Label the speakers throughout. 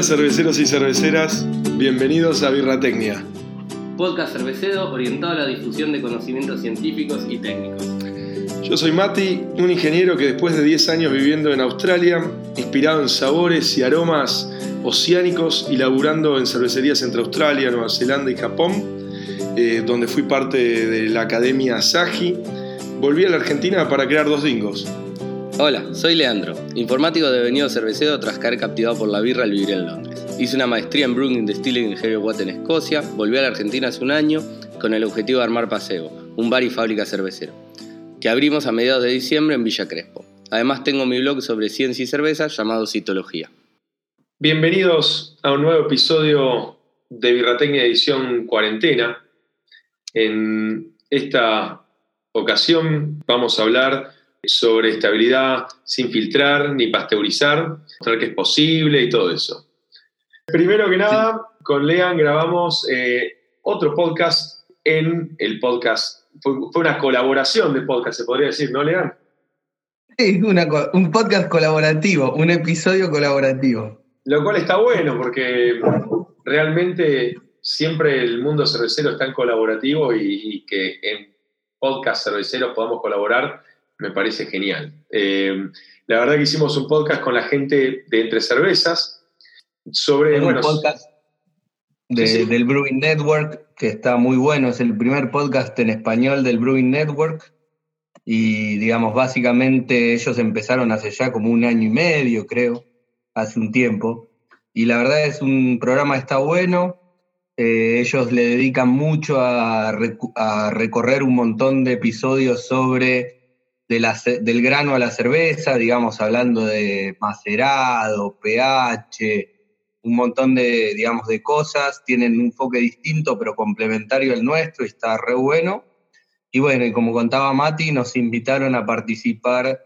Speaker 1: Hola cerveceros y cerveceras, bienvenidos a Birratecnia.
Speaker 2: Podcast cervecero orientado a la difusión de conocimientos científicos y técnicos.
Speaker 1: Yo soy Mati, un ingeniero que después de 10 años viviendo en Australia, inspirado en sabores y aromas oceánicos y laburando en cervecerías entre Australia, Nueva Zelanda y Japón, eh, donde fui parte de la Academia Asahi, volví a la Argentina para crear dos dingos.
Speaker 2: Hola, soy Leandro, informático devenido cervecero tras caer captivado por la birra al vivir en Londres. Hice una maestría en Brewing Distilling en Heavy Water en Escocia, volví a la Argentina hace un año con el objetivo de armar Paseo, un bar y fábrica cervecero, que abrimos a mediados de diciembre en Villa Crespo. Además tengo mi blog sobre ciencia y cerveza llamado Citología.
Speaker 1: Bienvenidos a un nuevo episodio de Birratecnia Edición Cuarentena. En esta ocasión vamos a hablar sobre estabilidad sin filtrar ni pasteurizar, mostrar que es posible y todo eso. Primero que nada, con Lean grabamos eh, otro podcast en el podcast. Fue, una colaboración de podcast, se podría decir, ¿no, Lean?
Speaker 3: Sí, un podcast colaborativo, un episodio colaborativo.
Speaker 1: Lo cual está bueno porque realmente siempre el mundo cervecero está en colaborativo y, y que en podcast cerveceros podamos colaborar me parece genial. Eh, la verdad que hicimos un podcast con la gente de Entre Cervezas sobre...
Speaker 3: un podcast del Brewing Network que está muy bueno, es el primer podcast en español del Brewing Network y digamos, básicamente ellos empezaron hace ya como un año y medio, creo, hace un tiempo. Y la verdad es un programa que está bueno, eh, ellos le dedican mucho a, a recorrer un montón de episodios sobre del grano a la cerveza, digamos, hablando de macerado, pH, un montón de, digamos, de cosas, tienen un enfoque distinto pero complementario al nuestro y está re bueno. Y bueno, y como contaba Mati, nos invitaron a participar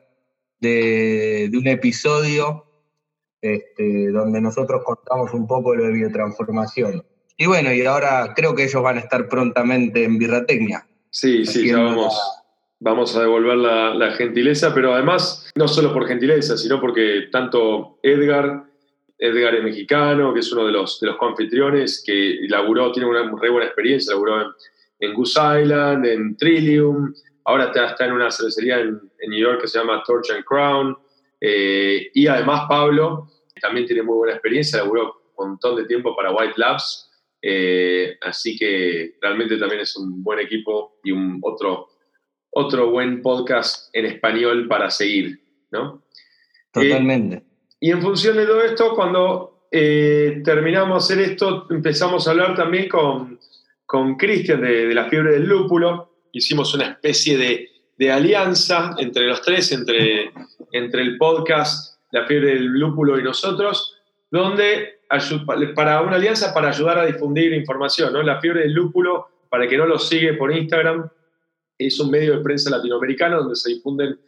Speaker 3: de, un episodio este, donde nosotros contamos un poco lo de biotransformación. Y bueno, y ahora creo que ellos van a estar prontamente en Birratecnia.
Speaker 1: Sí, sí, ya vamos vamos a devolver la, gentileza, pero además, no solo por gentileza, sino porque tanto Edgar, Edgar es mexicano, que es uno de los, de los confitriones, que laburó, tiene una re buena experiencia, laburó en, en Goose Island, en Trillium, ahora está, está en una cervecería en, New York que se llama Torch and Crown, eh, y además Pablo también tiene muy buena experiencia, laburó un montón de tiempo para White Labs, eh, así que realmente también es un buen equipo y un otro otro buen podcast en español para seguir, ¿no?
Speaker 3: Totalmente.
Speaker 1: Eh, y en función de todo esto, cuando eh, terminamos de hacer esto, empezamos a hablar también con, con Cristian de, la fiebre del lúpulo. Hicimos una especie de, alianza entre los tres, entre, entre el podcast La fiebre del lúpulo y nosotros, donde para una alianza para ayudar a difundir información, ¿no? La fiebre del lúpulo, para que no lo sigue por Instagram, es un medio de prensa latinoamericano donde se difunden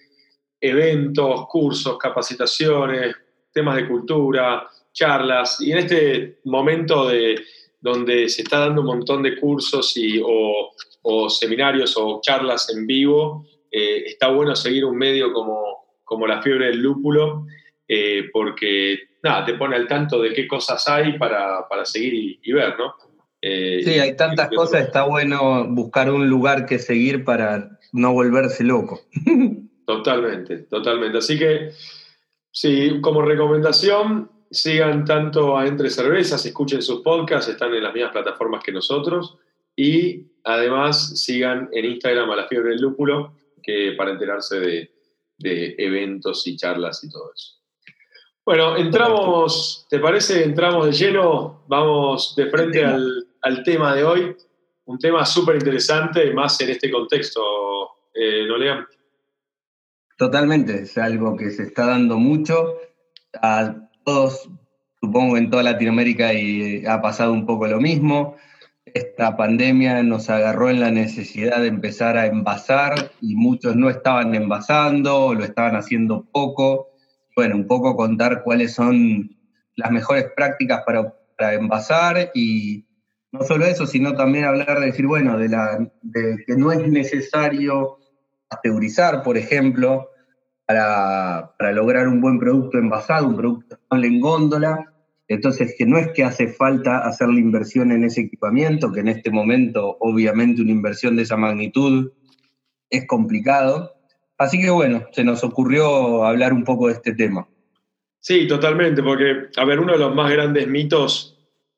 Speaker 1: eventos, cursos, capacitaciones, temas de cultura, charlas. Y en este momento de, donde se está dando un montón de cursos y, o, seminarios o charlas en vivo, eh, está bueno seguir un medio como, como la fiebre del lúpulo, eh, porque nada, te pone al tanto de qué cosas hay para, seguir y ver, ¿no?
Speaker 3: Eh, sí, hay tantas cosas, está bueno buscar un lugar que seguir para no volverse loco.
Speaker 1: Totalmente, totalmente. Así que, sí, como recomendación, sigan tanto a Entre Cervezas, escuchen sus podcasts, están en las mismas plataformas que nosotros. Y además sigan en Instagram a la fiebre del lúpulo, que para enterarse de, de eventos y charlas y todo eso. Bueno, entramos, ¿te parece? Entramos de lleno, vamos de frente al, al tema de hoy, un tema súper interesante, más en este contexto, eh, ¿no, Lean?
Speaker 3: Totalmente, es algo que se está dando mucho. A todos, supongo, en toda Latinoamérica y ha pasado un poco lo mismo. Esta pandemia nos agarró en la necesidad de empezar a envasar y muchos no estaban envasando, lo estaban haciendo poco. Bueno, un poco contar cuáles son las mejores prácticas para, para envasar y, no solo eso, sino también hablar de decir, bueno, de, la, que no es necesario pasteurizar, por ejemplo, para, lograr un buen producto envasado, un producto en góndola, Entonces, que no es que hace falta hacer la inversión en ese equipamiento, que en este momento, obviamente, una inversión de esa magnitud es complicado. Así que bueno, se nos ocurrió hablar un poco de este tema.
Speaker 1: Sí, totalmente, porque, a ver, uno de los más grandes mitos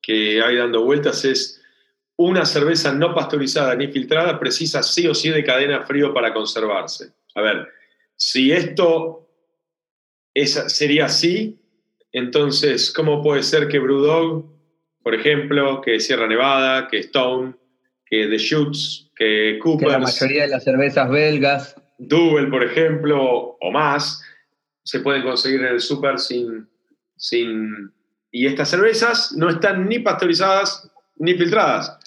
Speaker 1: que hay dando vueltas es una cerveza no pasteurizada ni filtrada precisa sí o sí de cadena frío para conservarse. A ver, si esto sería así, entonces, ¿cómo puede ser que Brewdog, por ejemplo, que Sierra Nevada, que Stone, que The Shoots, que Cooper.
Speaker 3: la mayoría de las cervezas belgas.
Speaker 1: Double, por ejemplo, o más, se pueden conseguir en el super sin, sin... Y estas cervezas no están ni pasteurizadas ni filtradas.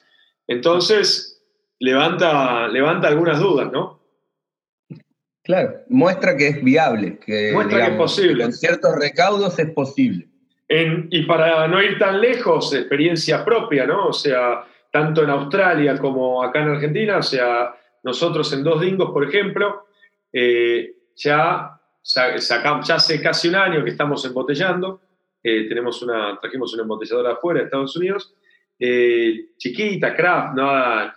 Speaker 1: Entonces, levanta, levanta algunas dudas, ¿no?
Speaker 3: Claro, muestra que es viable, que,
Speaker 1: muestra que es posible.
Speaker 3: con ciertos recaudos es posible.
Speaker 1: y para no ir tan lejos, experiencia propia, ¿no? O sea, tanto en Australia como acá en Argentina, o sea, nosotros en Dos Dingos, por ejemplo, eh, ya, sacamos, ya hace casi un año que estamos embotellando, eh, tenemos una, trajimos una embotelladora afuera de Estados Unidos, eh, chiquita, craft, no,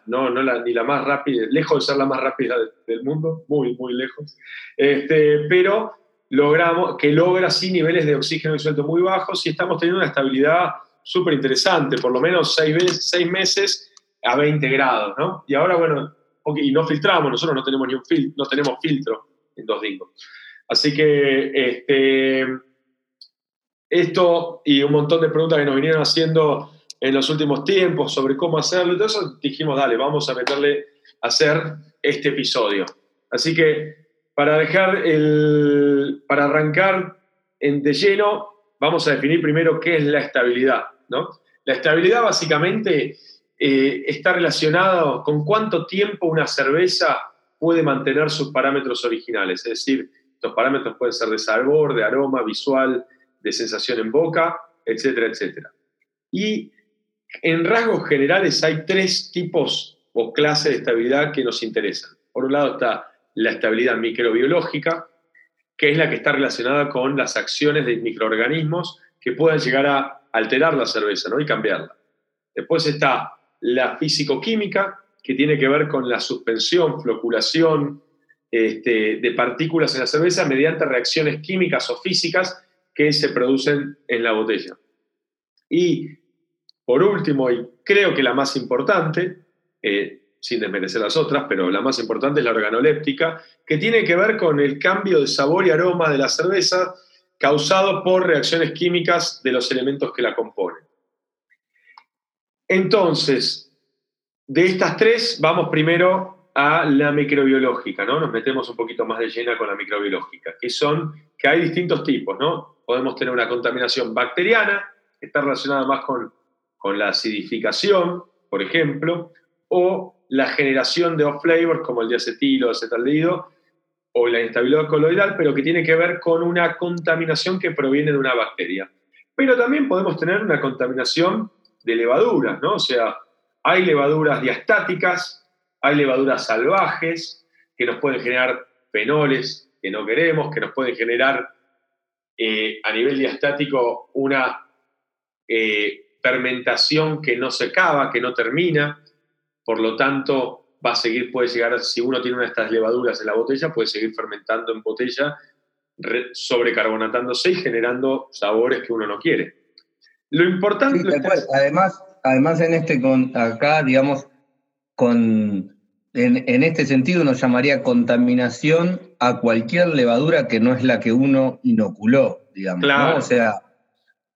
Speaker 1: no, no ni la más rápida, lejos de ser la más rápida del mundo, muy, muy lejos, este, pero logramos, que logra sí niveles de oxígeno disuelto muy bajos y estamos teniendo una estabilidad súper interesante, por lo menos seis, seis meses a 20 grados, ¿no? Y ahora, bueno, y no filtramos, nosotros no tenemos ni un filtro, no tenemos filtro en dos dingos. Así que este, esto y un montón de preguntas que nos vinieron haciendo en los últimos tiempos sobre cómo hacerlo, eso dijimos, dale, vamos a meterle a hacer este episodio. Así que para dejar el, para arrancar en, de lleno, vamos a definir primero qué es la estabilidad. La estabilidad básicamente eh, está relacionada con cuánto tiempo una cerveza puede mantener sus parámetros originales, es decir, estos parámetros pueden ser de sabor, de aroma, visual, de sensación en boca, etcétera, etcétera. Y en rasgos generales hay tres tipos o clases de estabilidad que nos interesan. Por un lado está la estabilidad microbiológica, que es la que está relacionada con las acciones de microorganismos que puedan llegar a alterar la cerveza ¿no? y cambiarla. Después está la físico-química, que tiene que ver con la suspensión, floculación este, de partículas en la cerveza mediante reacciones químicas o físicas que se producen en la botella. Y por último, y creo que la más importante, eh, sin desmerecer las otras, pero la más importante es la organoléptica, que tiene que ver con el cambio de sabor y aroma de la cerveza causado por reacciones químicas de los elementos que la componen. Entonces, de estas tres, vamos primero a la microbiológica, ¿no? Nos metemos un poquito más de llena con la microbiológica, que son, que hay distintos tipos, ¿no? Podemos tener una contaminación bacteriana, que está relacionada más con, con la acidificación, por ejemplo, o la generación de off-flavors como el diacetilo, acetaldehído, o la inestabilidad coloidal, pero que tiene que ver con una contaminación que proviene de una bacteria. Pero también podemos tener una contaminación de levaduras, ¿no? O sea, hay levaduras diastáticas, hay levaduras salvajes que nos pueden generar fenoles que no queremos, que nos pueden generar eh, a nivel diastático una eh, fermentación que no se acaba, que no termina, por lo tanto va a seguir, puede llegar, si uno tiene una de estas levaduras en la botella, puede seguir fermentando en botella, sobrecarbonatándose y generando sabores que uno no quiere. Lo importante...
Speaker 3: además, además, en este, con, acá, digamos, con, en, este sentido uno llamaría contaminación a cualquier levadura que no es la que uno inoculó, digamos. O sea,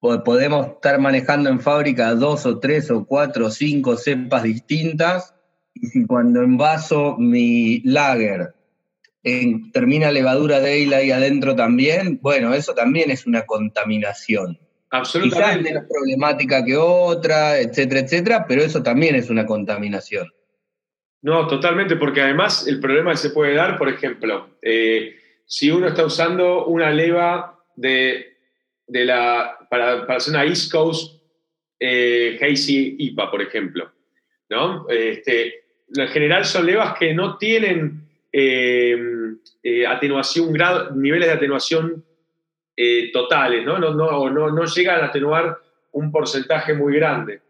Speaker 3: podemos estar manejando en fábrica dos o tres o cuatro o cinco cepas distintas y si cuando envaso mi lager termina levadura de ale ahí adentro también, bueno, eso también es una contaminación.
Speaker 1: Absolutamente.
Speaker 3: Quizás menos problemática que otra, etcétera, etcétera, pero eso también es una contaminación.
Speaker 1: No, totalmente, porque además el problema que se puede dar, por ejemplo, eh, si uno está usando una leva de, la, para, hacer una East Coast eh, Hazy IPA, por ejemplo, ¿no? Este, en general son levas que no tienen eh, eh, atenuación, grado, niveles de atenuación totales, ¿no? No, no, no, no llegan a atenuar un porcentaje muy grande.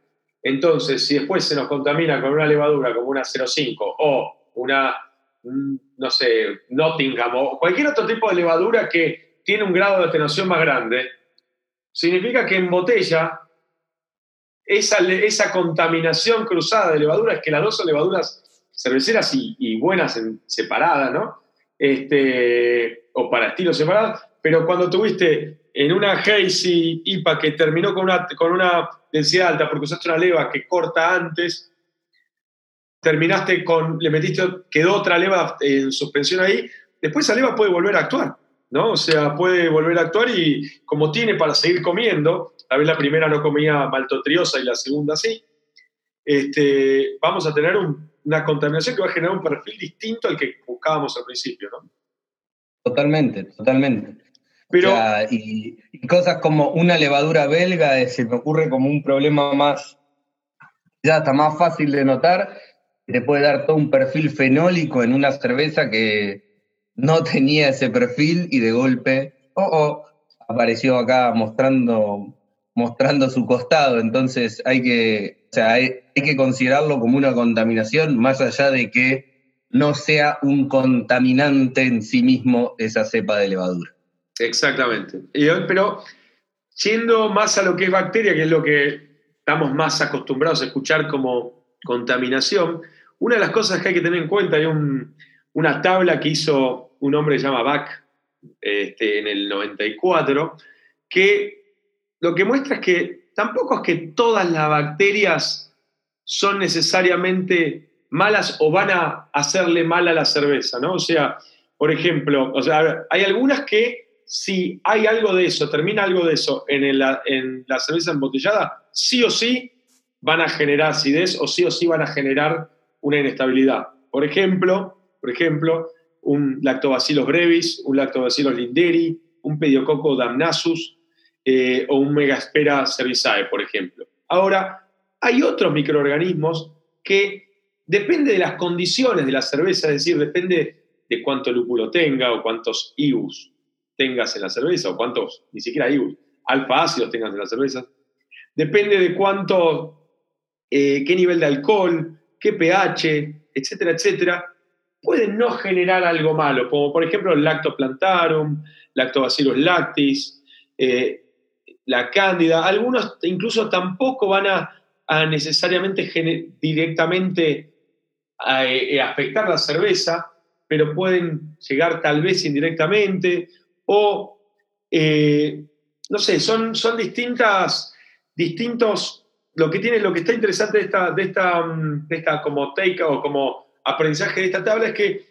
Speaker 1: Entonces, si después se nos contamina con una levadura como una 0,5 o una, no sé, Nottingham o cualquier otro tipo de levadura que tiene un grado de atenuación más grande, significa que en botella esa, esa contaminación cruzada de levaduras, que las dos son levaduras cerveceras y, buenas separadas, ¿no? Este, o para estilos separados, pero cuando tuviste en una Hazy IPA que terminó con una, con una densidad alta porque usaste una leva que corta antes, terminaste con, le metiste, quedó otra leva en suspensión ahí, después esa leva puede volver a actuar, ¿no? O sea, puede volver a actuar y como tiene para seguir comiendo, tal vez la primera no comía maltotriosa y la segunda sí, este, vamos a tener una contaminación que va a generar un perfil distinto al que buscábamos al principio, ¿no?
Speaker 3: Totalmente, totalmente. Pero, y, cosas como una levadura belga se me ocurre como un problema más, ya está más fácil de notar, te puede dar todo un perfil fenólico en una cerveza que no tenía ese perfil y de golpe, oh, oh, apareció acá mostrando, mostrando su costado. Entonces hay que, hay que considerarlo como una contaminación, más allá de que no sea un contaminante en sí mismo esa cepa de levadura.
Speaker 1: Exactamente. pero yendo más a lo que es bacteria, que es lo que estamos más acostumbrados a escuchar como contaminación, una de las cosas que hay que tener en cuenta, hay una tabla que hizo un hombre que se llama Bach este, en el 94, que lo que muestra es que tampoco es que todas las bacterias son necesariamente malas o van a hacerle mal a la cerveza, ¿no? O sea, por ejemplo, o sea, hay algunas que si hay algo de eso, termina algo de eso en, la cerveza embotellada, sí o sí van a generar acidez o sí o sí van a generar una inestabilidad. Por ejemplo, por ejemplo un lactobacillus brevis, un lactobacillus linderi, un pediococo damnasus eh, o un megaspera cervizae, por ejemplo. Ahora, hay otros microorganismos que depende de las condiciones de la cerveza, es decir, depende de cuánto lúpulo tenga o cuántos IUs tengas en la cerveza o cuántos, ni siquiera hay alfa ácidos tengas en la cerveza. Depende de cuánto, eh, qué nivel de alcohol, qué pH, etcétera, etcétera, pueden no generar algo malo, como por ejemplo el lactoplantarum, lactobacillus lactis, eh, la cándida. Algunos incluso tampoco van a, necesariamente directamente eh, afectar la cerveza, pero pueden llegar tal vez indirectamente o, eh, no sé, son, son distintas, distintos, lo que tiene, lo que está interesante de esta, de esta, de esta como take o como aprendizaje de esta tabla es que,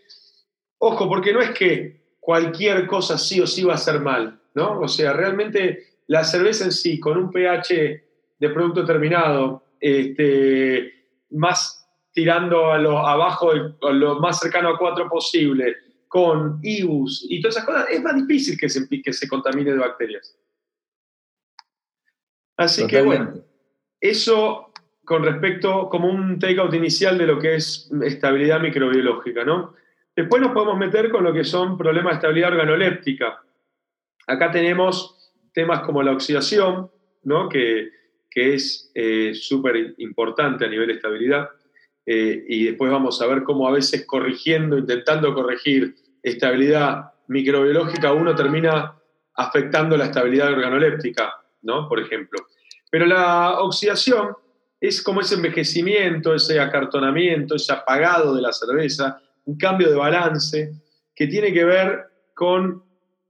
Speaker 1: ojo, porque no es que cualquier cosa sí o sí va a ser mal, ¿no? O sea, realmente la cerveza en sí, con un pH de producto terminado, este, más tirando a lo abajo, a lo más cercano a 4 posible, con IBUs y todas esas cosas, es más difícil que se, que se contamine de bacterias. Así que bueno, eso con respecto como un takeout inicial de lo que es estabilidad microbiológica, ¿no? Después nos podemos meter con lo que son problemas de estabilidad organoléptica. Acá tenemos temas como la oxidación, ¿no? que, que es eh, súper importante a nivel de estabilidad. Eh, y después vamos a ver cómo a veces corrigiendo, intentando corregir estabilidad microbiológica, uno termina afectando la estabilidad organoléptica, ¿no? Por ejemplo. Pero la oxidación es como ese envejecimiento, ese acartonamiento, ese apagado de la cerveza, un cambio de balance que tiene que ver con,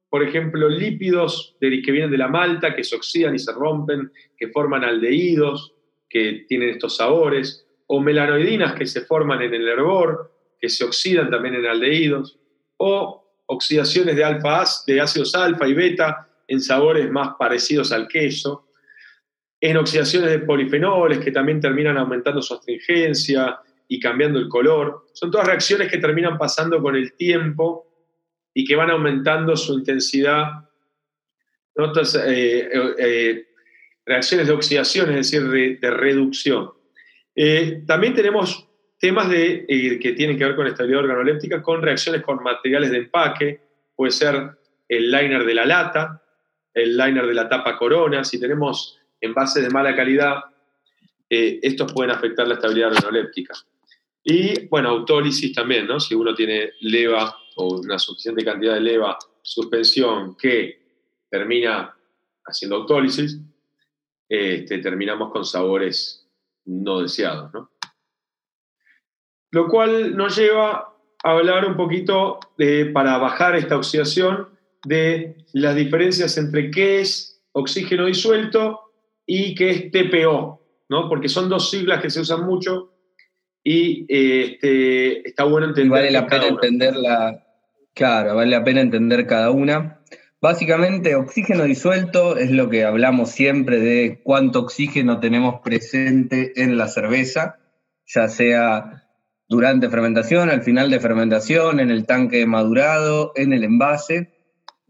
Speaker 1: por ejemplo, lípidos que vienen de la malta, que se oxidan y se rompen, que forman aldehídos, que tienen estos sabores, o melanoidinas que se forman en el hervor, que se oxidan también en aldehídos, o oxidaciones de, de ácidos alfa y beta en sabores más parecidos al queso, en oxidaciones de polifenoles que también terminan aumentando su astringencia y cambiando el color. Son todas reacciones que terminan pasando con el tiempo y que van aumentando su intensidad. Eh, eh, reacciones de oxidación, es decir, de reducción. Eh, también tenemos temas de, eh, que tienen que ver con estabilidad organoléptica, con reacciones con materiales de empaque, puede ser el liner de la lata, el liner de la tapa corona, si tenemos envases de mala calidad, eh, estos pueden afectar la estabilidad renoléptica. Y, bueno, autólisis también, ¿no? Si uno tiene leva o una suficiente cantidad de leva, suspensión que termina haciendo autólisis, este, terminamos con sabores no deseados, ¿no? Lo cual nos lleva a hablar un poquito de, para bajar esta oxidación de las diferencias entre qué es oxígeno disuelto y qué es TPO, ¿no? Porque son dos siglas que se usan mucho y este, está bueno entender.
Speaker 3: vale la pena entenderla, claro, vale la pena entender cada una. Básicamente, oxígeno disuelto es lo que hablamos siempre de cuánto oxígeno tenemos presente en la cerveza, ya sea durante fermentación, al final de fermentación, en el tanque madurado, en el envase.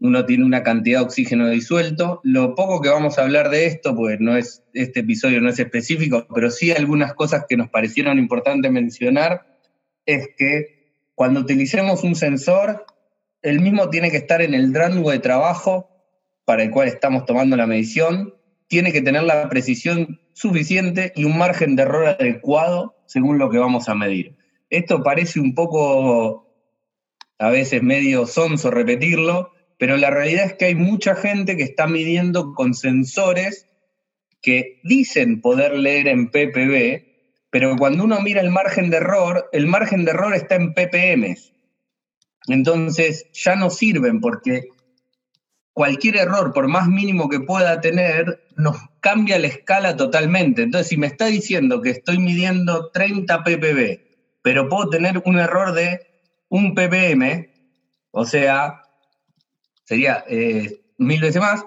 Speaker 3: Uno tiene una cantidad de oxígeno disuelto. Lo poco que vamos a hablar de esto, pues no es, este episodio no es específico, pero sí algunas cosas que nos parecieron importantes mencionar, es que cuando utilicemos un sensor, el mismo tiene que estar en el rango de trabajo para el cual estamos tomando la medición, tiene que tener la precisión suficiente y un margen de error adecuado según lo que vamos a medir. Esto parece un poco, a veces medio sonso repetirlo, pero la realidad es que hay mucha gente que está midiendo con sensores que dicen poder leer en ppb, pero cuando uno mira el margen de error, el margen de error está en ppm. Entonces ya no sirven porque cualquier error, por más mínimo que pueda tener, nos cambia la escala totalmente. Entonces, si me está diciendo que estoy midiendo 30 ppb, pero puedo tener un error de un ppm, o sea, sería eh, mil veces más,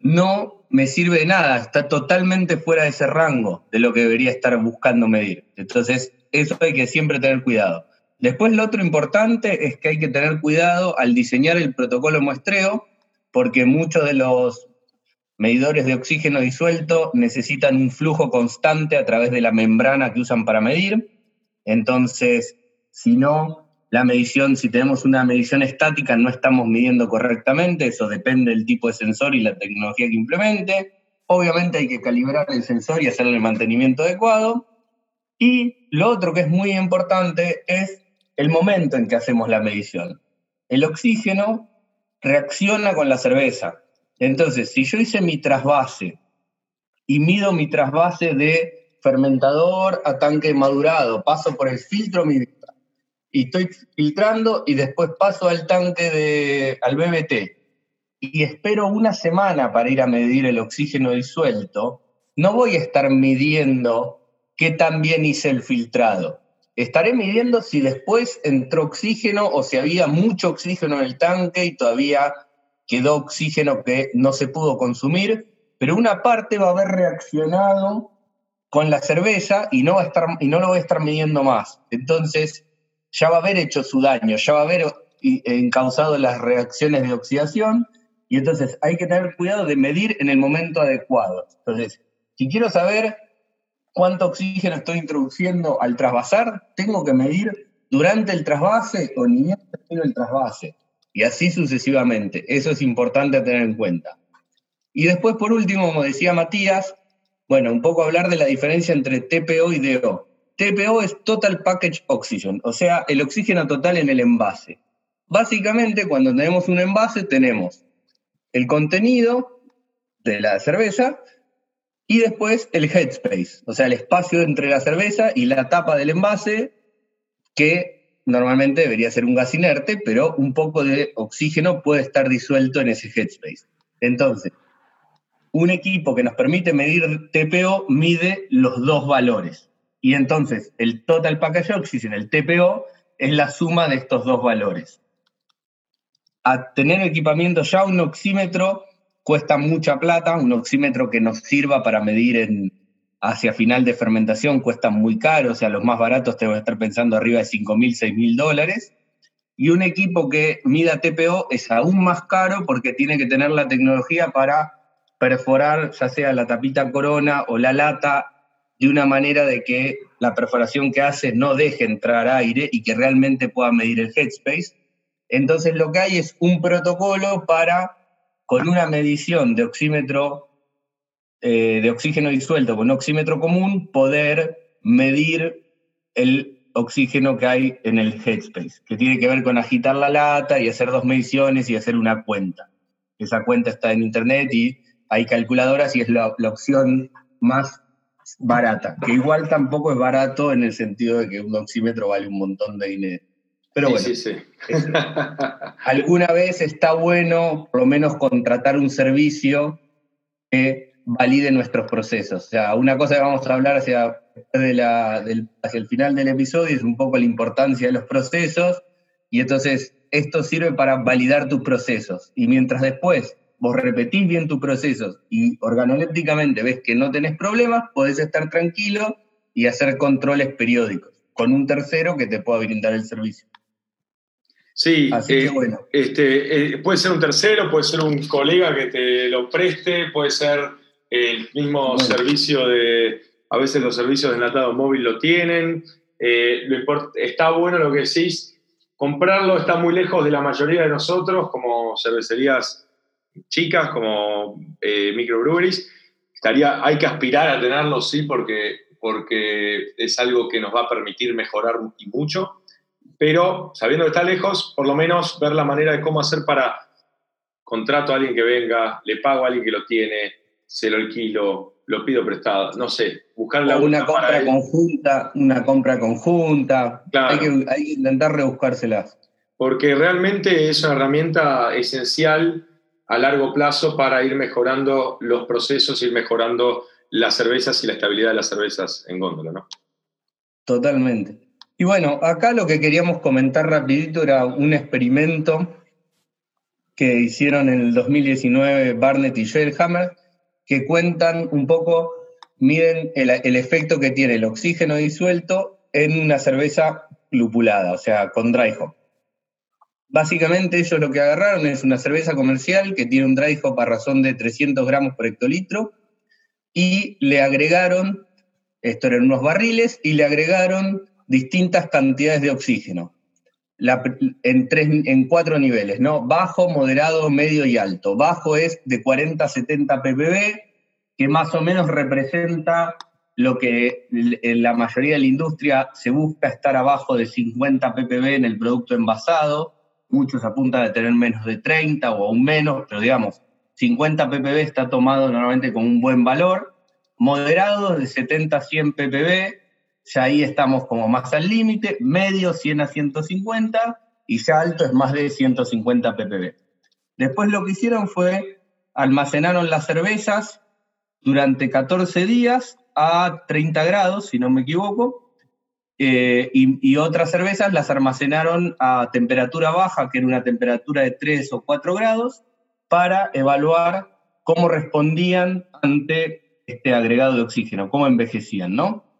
Speaker 3: no me sirve de nada, está totalmente fuera de ese rango de lo que debería estar buscando medir. Entonces, eso hay que siempre tener cuidado. Después lo otro importante es que hay que tener cuidado al diseñar el protocolo muestreo, porque muchos de los medidores de oxígeno disuelto necesitan un flujo constante a través de la membrana que usan para medir. Entonces, si no, la medición, si tenemos una medición estática, no estamos midiendo correctamente, eso depende del tipo de sensor y la tecnología que implemente. Obviamente hay que calibrar el sensor y hacerle el mantenimiento adecuado. Y lo otro que es muy importante es el momento en que hacemos la medición. El oxígeno reacciona con la cerveza. Entonces, si yo hice mi trasvase y mido mi trasvase de fermentador a tanque madurado, paso por el filtro y estoy filtrando y después paso al tanque de al BBT y espero una semana para ir a medir el oxígeno disuelto, no voy a estar midiendo qué tan bien hice el filtrado Estaré midiendo si después entró oxígeno o si había mucho oxígeno en el tanque y todavía quedó oxígeno que no se pudo consumir, pero una parte va a haber reaccionado con la cerveza y no, va a estar, y no lo voy a estar midiendo más. Entonces ya va a haber hecho su daño, ya va a haber encausado las reacciones de oxidación y entonces hay que tener cuidado de medir en el momento adecuado. Entonces, si quiero saber cuánto oxígeno estoy introduciendo al trasvasar, tengo que medir durante el trasvase o ni bien el trasvase. Y así sucesivamente. Eso es importante tener en cuenta. Y después, por último, como decía Matías, bueno, un poco hablar de la diferencia entre TPO y DO. TPO es Total Package Oxygen, o sea, el oxígeno total en el envase. Básicamente, cuando tenemos un envase, tenemos el contenido de la cerveza y después el headspace, o sea, el espacio entre la cerveza y la tapa del envase, que normalmente debería ser un gas inerte, pero un poco de oxígeno puede estar disuelto en ese headspace. Entonces, un equipo que nos permite medir TPO mide los dos valores. Y entonces el total package oxygen, el TPO, es la suma de estos dos valores. A tener equipamiento ya un oxímetro cuesta mucha plata, un oxímetro que nos sirva para medir en, hacia final de fermentación cuesta muy caro, o sea, los más baratos te voy a estar pensando arriba de 5 mil, 6 mil dólares. Y un equipo que mida TPO es aún más caro porque tiene que tener la tecnología para perforar ya sea la tapita corona o la lata de una manera de que la perforación que hace no deje entrar aire y que realmente pueda medir el headspace. Entonces lo que hay es un protocolo para con una medición de oxímetro eh, de oxígeno disuelto con oxímetro común, poder medir el oxígeno que hay en el headspace, que tiene que ver con agitar la lata y hacer dos mediciones y hacer una cuenta. Esa cuenta está en internet y hay calculadoras y es la, opción más barata, que igual tampoco es barato en el sentido de que un oxímetro vale un montón de dinero. Pero bueno, alguna vez está bueno por lo menos contratar un servicio que valide nuestros procesos. O sea, una cosa que vamos a hablar hacia, hacia el final del episodio es un poco la importancia de los procesos y entonces esto sirve para validar tus procesos. Y mientras después vos repetís bien tus procesos y organolépticamente ves que no tenés problemas, podés estar tranquilo y hacer controles periódicos con un tercero que te pueda brindar el servicio.
Speaker 1: Sí, eh, bueno. Este, eh, puede ser un tercero, puede ser un colega que te lo preste, puede ser el mismo servicio de, a veces los servicios de enlatado móvil lo tienen. Eh, está bueno lo que decís, comprarlo está muy lejos de la mayoría de nosotros como cervecerías chicas, como microbreweries. Estaría, hay que aspirar a tenerlo, sí, porque, porque es algo que nos va a permitir mejorar y mucho pero sabiendo que está lejos, por lo menos ver la manera de cómo hacer para contrato a alguien que venga, le pago a alguien que lo tiene, se lo alquilo, lo pido prestado, no sé, buscar la
Speaker 3: una compra conjunta, una compra conjunta, hay, que, hay, que, intentar rebuscárselas.
Speaker 1: Porque realmente es una herramienta esencial a largo plazo para ir mejorando los procesos, ir mejorando las cervezas y la estabilidad de las cervezas en góndola, ¿no?
Speaker 3: Totalmente. Y bueno, acá lo que queríamos comentar rapidito era un experimento que hicieron en el 2019 Barnett y Hammer, que cuentan un poco, miden el, el, efecto que tiene el oxígeno disuelto en una cerveza lupulada, o sea, con dry hop. Básicamente ellos lo que agarraron es una cerveza comercial que tiene un dry hop a razón de 300 gramos por hectolitro y le agregaron, esto eran unos barriles, y le agregaron distintas cantidades de oxígeno. en, tres, en cuatro niveles, ¿no? Bajo, moderado, medio y alto. Bajo es de 40 a 70 ppb, que más o menos representa lo que en la mayoría de la industria se busca estar abajo de 50 ppb en el producto envasado. Muchos apuntan a tener menos de 30 o aún menos, pero digamos, 50 ppb está tomado normalmente con un buen valor. Moderado de 70 a 100 ppb, ya ahí estamos como más al límite, medio 100 a 150 y ya alto es más de 150 ppb. Después lo que hicieron fue almacenaron las cervezas durante 14 días a 30 grados, si no me equivoco, eh, y, otras cervezas las almacenaron a temperatura baja, que era una temperatura de 3 o 4 grados, para evaluar cómo respondían ante este agregado de oxígeno, cómo envejecían, ¿no?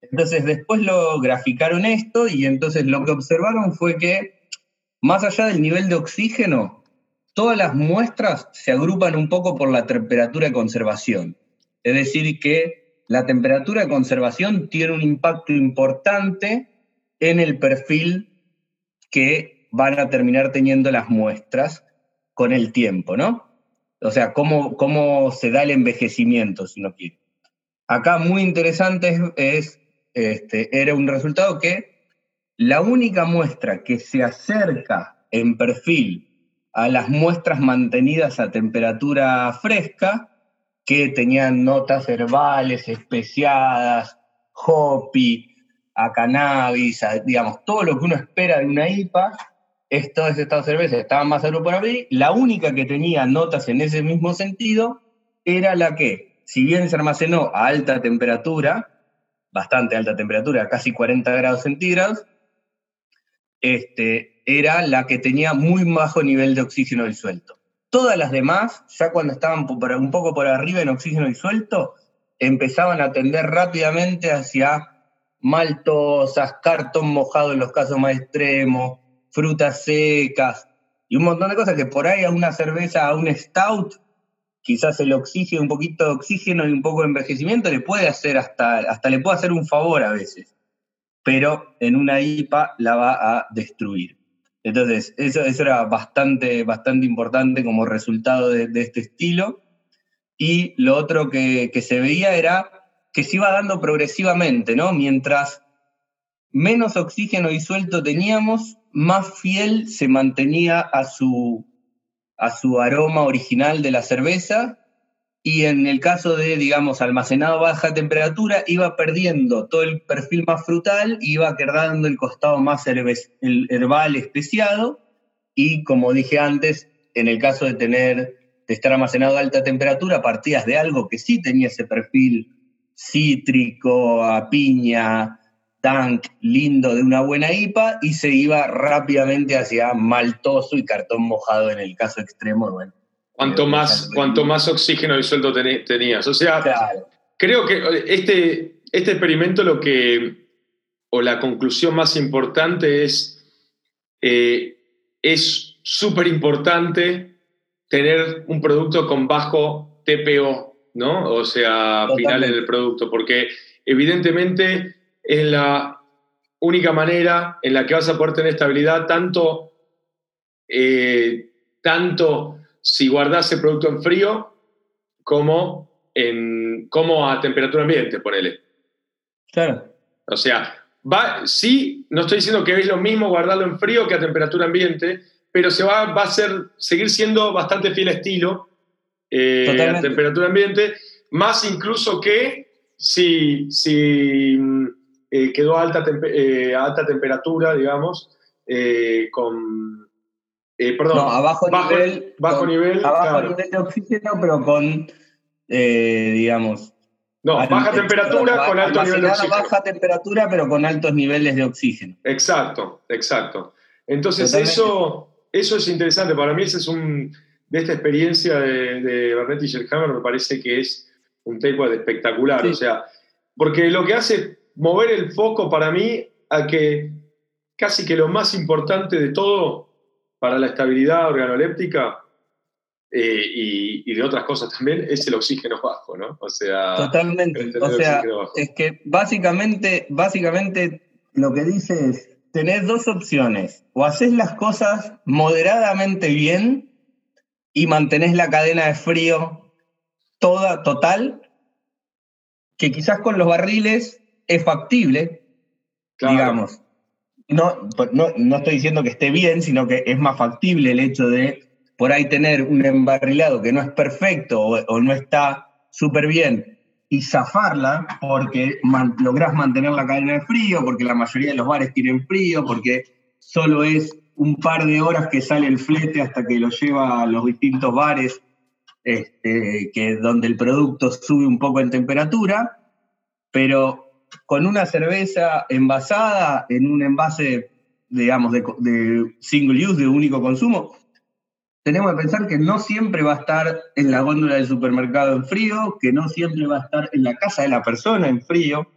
Speaker 3: Entonces después lo graficaron esto y entonces lo que observaron fue que más allá del nivel de oxígeno, todas las muestras se agrupan un poco por la temperatura de conservación. Es decir, que la temperatura de conservación tiene un impacto importante en el perfil que van a terminar teniendo las muestras con el tiempo, ¿no? O sea, cómo, cómo se da el envejecimiento, si no quiere. Acá muy interesante es este, era un resultado que la única muestra que se acerca en perfil a las muestras mantenidas a temperatura fresca, que tenían notas herbales especiadas, hoppy, a cannabis, digamos, todo lo que uno espera de una IPA, estos estados cervezas estaban más por abrir. La única que tenía notas en ese mismo sentido era la que, si bien se almacenó a alta temperatura, bastante alta temperatura, casi 40 grados centígrados, este, era la que tenía muy bajo nivel de oxígeno disuelto. Todas las demás, ya cuando estaban un poco por arriba en oxígeno disuelto, empezaban a tender rápidamente hacia maltosas, cartón mojado en los casos más extremos, frutas secas y un montón de cosas que por ahí a una cerveza, a un stout, quizás el oxígeno, un poquito de oxígeno y un poco de envejecimiento le puede hacer hasta, hasta le puede hacer un favor a veces, pero en una IPA la va a destruir. Entonces, eso, eso era bastante, bastante importante como resultado de, este estilo. y lo otro que, que se veía era que se iba dando progresivamente, ¿no? Mientras menos oxígeno disuelto teníamos, más fiel se mantenía a su, a su aroma original de la cerveza y en el caso de, digamos, almacenado a baja temperatura, iba perdiendo todo el perfil más frutal, iba quedando el costado más herbal especiado y, como dije antes, en el caso de tener de estar almacenado a alta temperatura, partías de algo que sí tenía ese perfil cítrico, a piña, tank lindo de una buena IPA y se iba rápidamente hacia maltoso y cartón mojado en el caso extremo. Bueno,
Speaker 1: cuanto, más, cuanto más oxígeno disuelto tenías. O sea, creo que este, este experimento lo que, o la conclusión más importante es, eh, es súper importante tener un producto con bajo TPO, ¿no? O sea, final en el producto, porque evidentemente es la única manera en la que vas a poder tener estabilidad, tanto, eh, tanto si guardas el producto en frío como, en, como a temperatura ambiente, ponele.
Speaker 3: Claro.
Speaker 1: O sea, va, sí, no estoy diciendo que es lo mismo guardarlo en frío que a temperatura ambiente, pero se va, va a ser, seguir siendo bastante fiel estilo eh, a temperatura ambiente, más incluso que si, si eh, quedó a alta, eh, alta temperatura, digamos, eh, con... perdón,
Speaker 3: no, abajo
Speaker 1: bajo,
Speaker 3: nivel,
Speaker 1: bajo nivel,
Speaker 3: abajo nivel de oxígeno, pero con, digamos...
Speaker 1: No, baja temperatura con alto nivel de oxígeno.
Speaker 3: baja temperatura, pero con altos niveles de oxígeno.
Speaker 1: Exacto, exacto. Entonces, eso, eso es interesante. Para mí, ese es un. De esta experiencia de, de Bernetti y Sherhammer, me parece que es un takeaway espectacular. O sea, porque lo que hace mover el foco para mí a que casi que lo más importante de todo para la estabilidad organoléptica eh, y, de otras cosas también es el oxígeno bajo, ¿no? O sea,
Speaker 3: totalmente. O sea, es que básicamente, básicamente lo que dice es, tenés dos opciones, o haces las cosas moderadamente bien y mantenés la cadena de frío toda, total, que quizás con los barriles es factible, digamos. No, no, no estoy diciendo que esté bien, sino que es más factible el hecho de por ahí tener un embarrilado que no es perfecto o, no está súper bien y zafarla porque lográs mantener la cadena de frío, porque la mayoría de los bares tienen frío, porque solo es un par de horas que sale el flete hasta que lo lleva a los distintos bares, este, que donde el producto sube un poco en temperatura, pero con una cerveza envasada en un envase, digamos, de, single use, de único consumo, tenemos que pensar que no siempre va a estar en la góndola del supermercado en frío, que no siempre va a estar en la casa de la persona en frío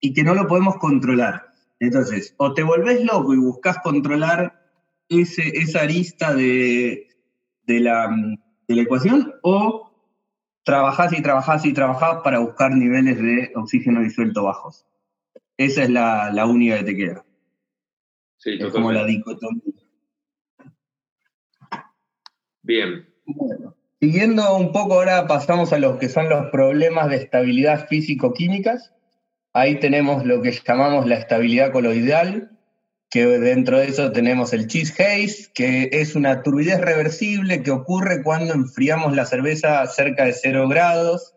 Speaker 3: y que no lo podemos controlar. Entonces, o te volvés loco y buscas controlar ese, esa arista de, de, la, de la ecuación, o trabajás y trabajás y trabajás para buscar niveles de oxígeno disuelto bajos. Esa es la, la única que te queda.
Speaker 1: Sí,
Speaker 3: es como la dicotomía.
Speaker 1: Bien.
Speaker 3: Bueno, siguiendo un poco ahora pasamos a los que son los problemas de estabilidad físico-químicas. Ahí tenemos lo que llamamos la estabilidad coloidal, que dentro de eso tenemos el cheese haze, que es una turbidez reversible que ocurre cuando enfriamos la cerveza cerca de 0 grados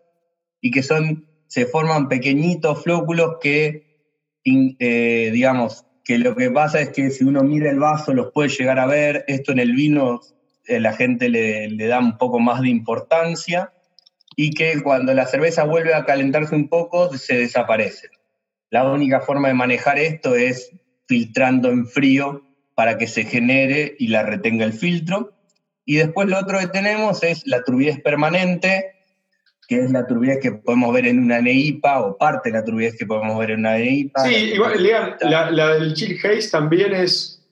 Speaker 3: y que son, se forman pequeñitos flóculos que, eh, digamos, que lo que pasa es que si uno mira el vaso los puede llegar a ver, esto en el vino eh, la gente le, le da un poco más de importancia y que cuando la cerveza vuelve a calentarse un poco se desaparece. La única forma de manejar esto es filtrando en frío para que se genere y la retenga el filtro. Y después lo otro que tenemos es la turbidez permanente, que es la turbidez que podemos ver en una NEIPA o parte de la turbidez que podemos ver en una NEIPA.
Speaker 1: Sí, igual, la, del chill haze también es,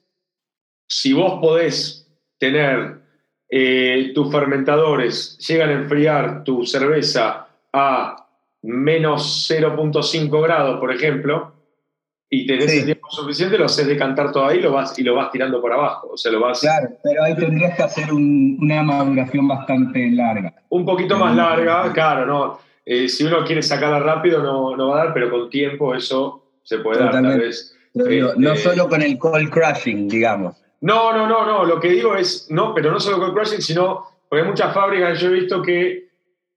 Speaker 1: si vos podés tener eh, tus fermentadores, llegan a enfriar tu cerveza a menos 0.5 grados, por ejemplo, y tenés el tiempo suficiente, lo haces decantar todo ahí lo vas, y lo vas tirando por abajo. O sea, lo vas...
Speaker 3: Claro, pero ahí tendrías que hacer una maduración bastante larga.
Speaker 1: Un poquito más larga, claro, ¿no? Eh, si uno quiere sacarla rápido no, no, va a dar, pero con tiempo eso se puede dar tal vez.
Speaker 3: no este, solo con el cold crushing, digamos.
Speaker 1: No, no, no, no. Lo que digo es, no, pero no solo cold crushing, sino, porque hay muchas fábricas que yo he visto que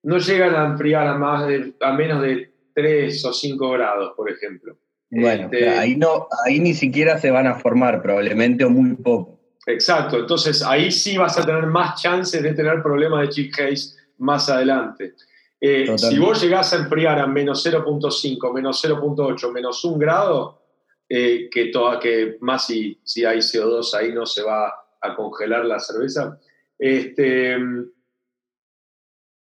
Speaker 1: no llegan a enfriar a, más de, a menos de 3 o 5 grados, por ejemplo.
Speaker 3: Bueno, este, ahí, no, ahí ni siquiera se van a formar, probablemente, o muy poco.
Speaker 1: Exacto, entonces ahí sí vas a tener más chances de tener problemas de chip haze más adelante. Eh, si vos llegás a enfriar a menos 0.5, menos 0.8, menos 1 grado, eh, que, toda, que más si, si hay CO2 ahí no se va a congelar la cerveza, este,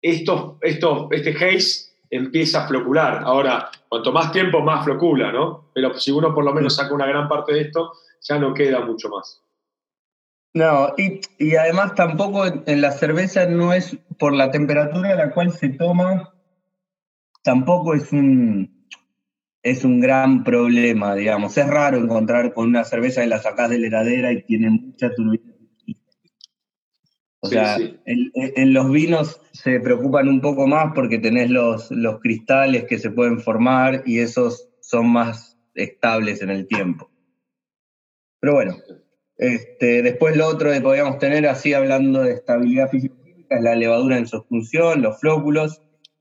Speaker 1: esto, esto, este haze empieza a flocular. Ahora, cuanto más tiempo, más flocula, ¿no? Pero si uno por lo menos saca una gran parte de esto, ya no queda mucho más.
Speaker 3: No, y, además tampoco en la cerveza no es por la temperatura a la cual se toma, tampoco es un, es un gran problema, digamos. Es raro encontrar con una cerveza que la sacás de la heladera y tiene mucha turbiedad o sea, En, los vinos se preocupan un poco más porque tenés los, los cristales que se pueden formar y esos son más estables en el tiempo. Pero bueno, este, después lo otro que podríamos tener, así hablando de estabilidad física, es la levadura en su función, los flóculos.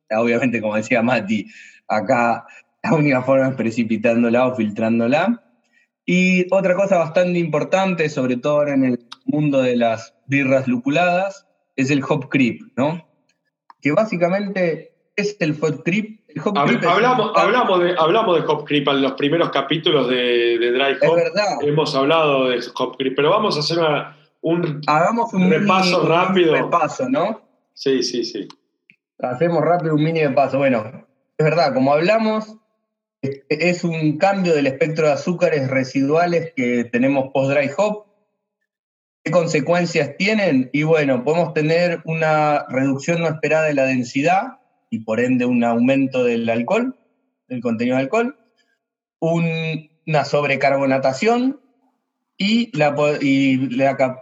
Speaker 3: Obviamente, como decía Mati, acá la única forma es precipitándola o filtrándola. Y otra cosa bastante importante, sobre todo ahora en el mundo de las birras luculadas, es el hop creep, ¿no? Que básicamente es el hop creep.
Speaker 1: hablamos, hablamos, de, hablamos de hop creep en los primeros capítulos de, Dry Hop.
Speaker 3: Es verdad.
Speaker 1: Hemos hablado de hop creep, pero vamos a hacer un,
Speaker 3: Hagamos un
Speaker 1: repaso rápido.
Speaker 3: Un repaso, ¿no?
Speaker 1: Sí, sí, sí.
Speaker 3: Hacemos rápido un mini repaso. Bueno, es verdad, como hablamos, es un cambio del espectro de azúcares residuales que tenemos post-dry hop. ¿Qué consecuencias tienen? Y bueno, podemos tener una reducción no esperada de la densidad y por ende un aumento del alcohol, del contenido de alcohol, una sobrecarbonatación y, la,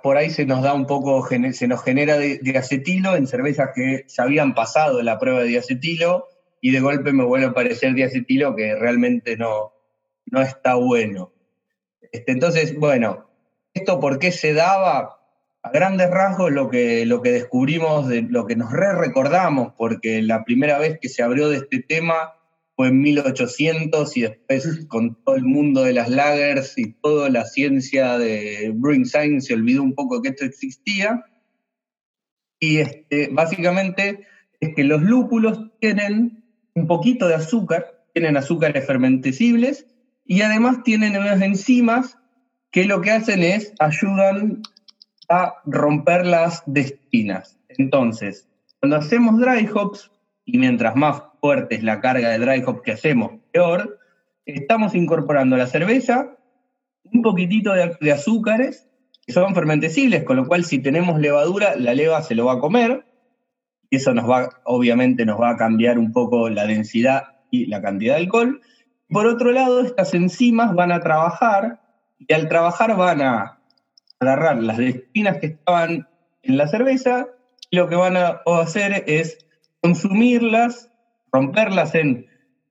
Speaker 3: por ahí se nos da un poco, se nos genera diacetilo en cervezas que ya habían pasado la prueba de diacetilo y de golpe me vuelve a aparecer diacetilo que realmente no, no está bueno. Este, entonces, bueno, ¿esto por qué se daba? A grandes rasgos lo que, lo que descubrimos, de, lo que nos re recordamos, porque la primera vez que se abrió de este tema fue en 1800 y después con todo el mundo de las lagers y toda la ciencia de Brewing Science se olvidó un poco que esto existía. Y este, básicamente es que los lúpulos tienen un poquito de azúcar, tienen azúcares fermentecibles y además tienen unas enzimas que lo que hacen es ayudan a romper las destinas. Entonces, cuando hacemos dry hops, y mientras más fuerte es la carga de dry hops que hacemos, peor, estamos incorporando la cerveza un poquitito de, azúcares que son fermentecibles, con lo cual si tenemos levadura, la leva se lo va a comer, eso nos va, obviamente nos va a cambiar un poco la densidad y la cantidad de alcohol. Por otro lado, estas enzimas van a trabajar y al trabajar van a agarrar las destinas que estaban en la cerveza y lo que van a hacer es consumirlas, romperlas en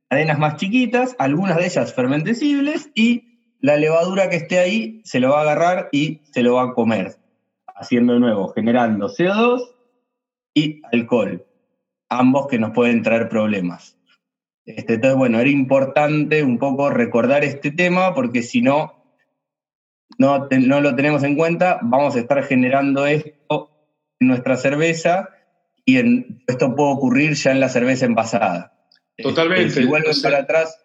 Speaker 3: cadenas más chiquitas, algunas de ellas fermentecibles y la levadura que esté ahí se lo va a agarrar y se lo va a comer, haciendo de nuevo, generando CO2 y alcohol, ambos que nos pueden traer problemas. Este, entonces, bueno, era importante un poco recordar este tema porque si no, no, no lo tenemos en cuenta, vamos a estar generando esto en nuestra cerveza y esto puede ocurrir ya en la cerveza envasada.
Speaker 1: Totalmente.
Speaker 3: si vuelven para atrás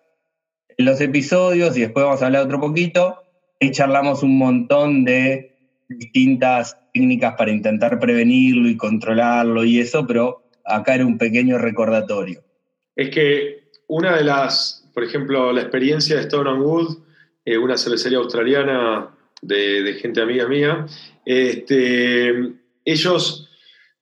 Speaker 3: en los episodios y después vamos a hablar otro poquito, ahí charlamos un montón de distintas técnicas para intentar prevenirlo y controlarlo y eso, pero acá era un pequeño recordatorio.
Speaker 1: Es que una de las, por ejemplo, la experiencia de Stone and Wood, eh, una cervecería australiana de, gente amiga mía, este, ellos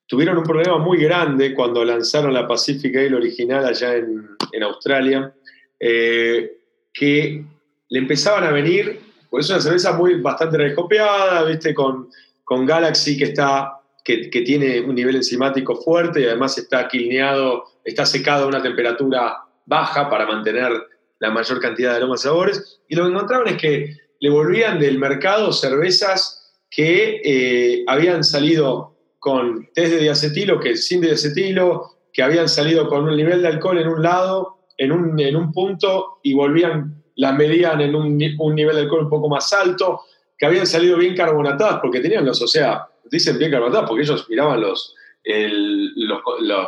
Speaker 1: tuvieron un problema muy grande cuando lanzaron la Pacific Ale original allá en, Australia, eh, que le empezaban a venir, pues es una cerveza muy bastante recopiada, ¿viste? Con, con Galaxy que está que, tiene un nivel enzimático fuerte y además está quilneado, está secado a una temperatura baja para mantener la mayor cantidad de aromas y sabores. Y lo que encontraban es que le volvían del mercado cervezas que eh, habían salido con test de diacetilo, que sin diacetilo, que habían salido con un nivel de alcohol en un lado, en un, en un punto, y volvían, las medían en un, un, nivel de alcohol un poco más alto, que habían salido bien carbonatadas, porque tenían los, o sea, dicen bien carbonatadas porque ellos miraban los, los,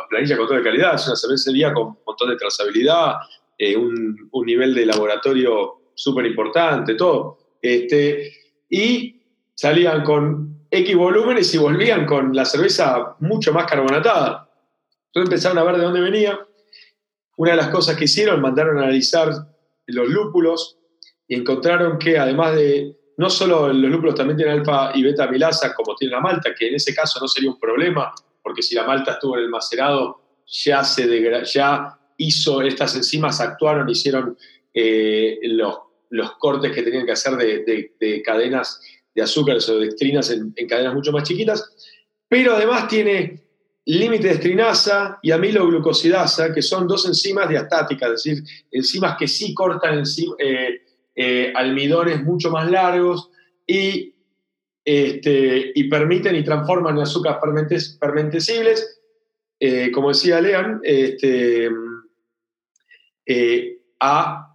Speaker 1: planillas de control de calidad, es una cervecería con un montón de trazabilidad, eh, un, un, nivel de laboratorio súper importante, todo. Este, y salían con X volúmenes y volvían con la cerveza mucho más carbonatada. Entonces empezaron a ver de dónde venía. Una de las cosas que hicieron, mandaron a analizar los lúpulos y encontraron que además de, no solo los lúpulos también tienen alfa y beta milasa como tiene la malta, que en ese caso no sería un problema, porque si la malta estuvo en el macerado, ya, se ya hizo, estas enzimas actuaron, hicieron eh, los los cortes que tenían que hacer de, cadenas de azúcares o de estrinas en, cadenas mucho más chiquitas, pero además tiene límite de estrinasa y amiloglucosidasa, que son dos enzimas diastáticas, es decir, enzimas que sí cortan eh, eh, almidones mucho más largos y, este, y permiten y transforman en azúcares fermentecibles, eh, como decía Lean, este, a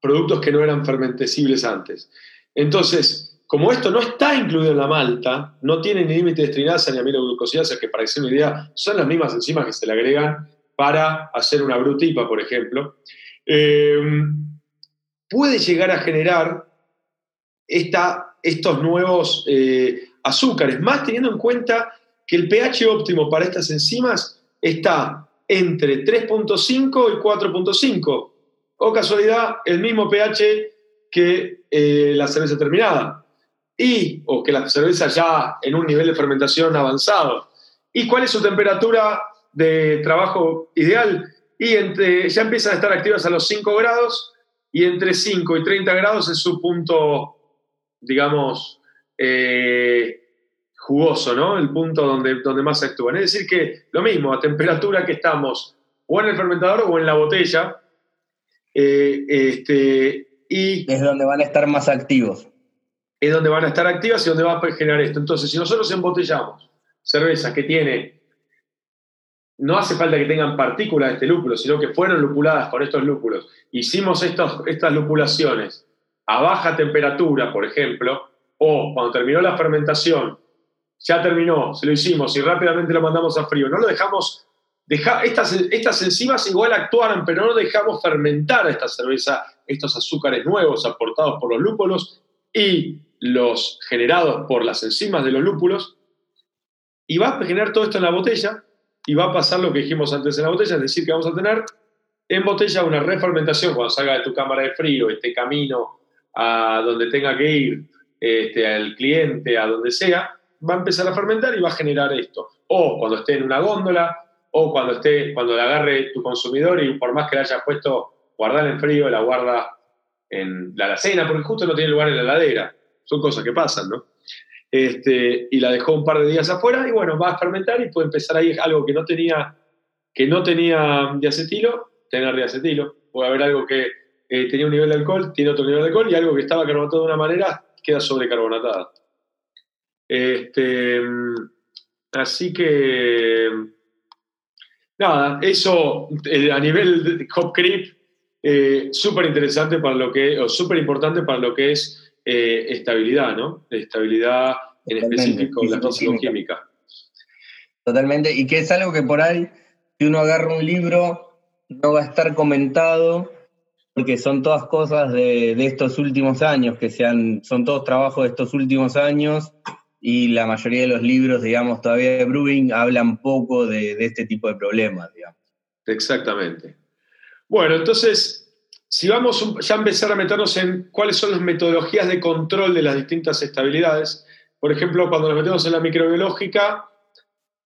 Speaker 1: productos que no eran fermentecibles antes. Entonces, como esto no está incluido en la malta, no tiene ni límite de estrinasa ni amiloglucosidasa, que para que sea una idea, son las mismas enzimas que se le agregan para hacer una brutipa, por ejemplo, eh, puede llegar a generar esta, estos nuevos eh, azúcares, más teniendo en cuenta que el pH óptimo para estas enzimas está entre 3.5 y 4.5 o casualidad el mismo pH que eh, la cerveza terminada, y, o que la cerveza ya en un nivel de fermentación avanzado. ¿Y cuál es su temperatura de trabajo ideal? Y entre, ya empiezan a estar activas a los 5 grados y entre 5 y 30 grados es su punto, digamos, eh, jugoso, ¿no? El punto donde, donde más actúan. Es decir, que lo mismo, a temperatura que estamos o en el fermentador o en la botella,
Speaker 3: eh, este, y es donde van a estar más activos.
Speaker 1: Es donde van a estar activas y donde va a generar esto. Entonces, si nosotros embotellamos cerveza que tiene, no hace falta que tengan partículas de este lúpulo, sino que fueron lupuladas con estos lúpulos, hicimos estos, estas lupulaciones a baja temperatura, por ejemplo, o cuando terminó la fermentación, ya terminó, se lo hicimos y rápidamente lo mandamos a frío, no lo dejamos estas, estas enzimas igual actuaron, pero no dejamos fermentar esta cerveza, estos azúcares nuevos aportados por los lúpulos y los generados por las enzimas de los lúpulos, y va a generar todo esto en la botella, y va a pasar lo que dijimos antes en la botella, es decir, que vamos a tener en botella una refermentación cuando salga de tu cámara de frío, este camino a donde tenga que ir, este, al cliente, a donde sea, va a empezar a fermentar y va a generar esto. O cuando esté en una góndola, o cuando esté, cuando la agarre tu consumidor y por más que la hayas puesto guardar en frío, la guarda en la alacena, porque justo no tiene lugar en la heladera. Son cosas que pasan, ¿no? Este, y la dejó un par de días afuera y bueno, va a fermentar y puede empezar ahí algo que no tenía, que no tenía diacetilo, tener diacetilo. Puede haber algo que eh, tenía un nivel de alcohol, tiene otro nivel de alcohol y algo que estaba carbonatado de una manera queda sobrecarbonatada. Este, así que nada, eso eh, a nivel de Hop Creep, eh, súper interesante para lo que, o súper importante para lo que es eh, estabilidad, ¿no? Estabilidad en específico la físico-química.
Speaker 3: Totalmente, y que es algo que por ahí, si uno agarra un libro, no va a estar comentado, porque son todas cosas de, de estos últimos años, que sean, son todos trabajos de estos últimos años, y la mayoría de los libros, digamos, todavía de brewing hablan poco de, este tipo de problemas, digamos.
Speaker 1: Exactamente. Bueno, entonces, si vamos ya a empezar a meternos en cuáles son las metodologías de control de las distintas estabilidades, por ejemplo, cuando nos metemos en la microbiológica,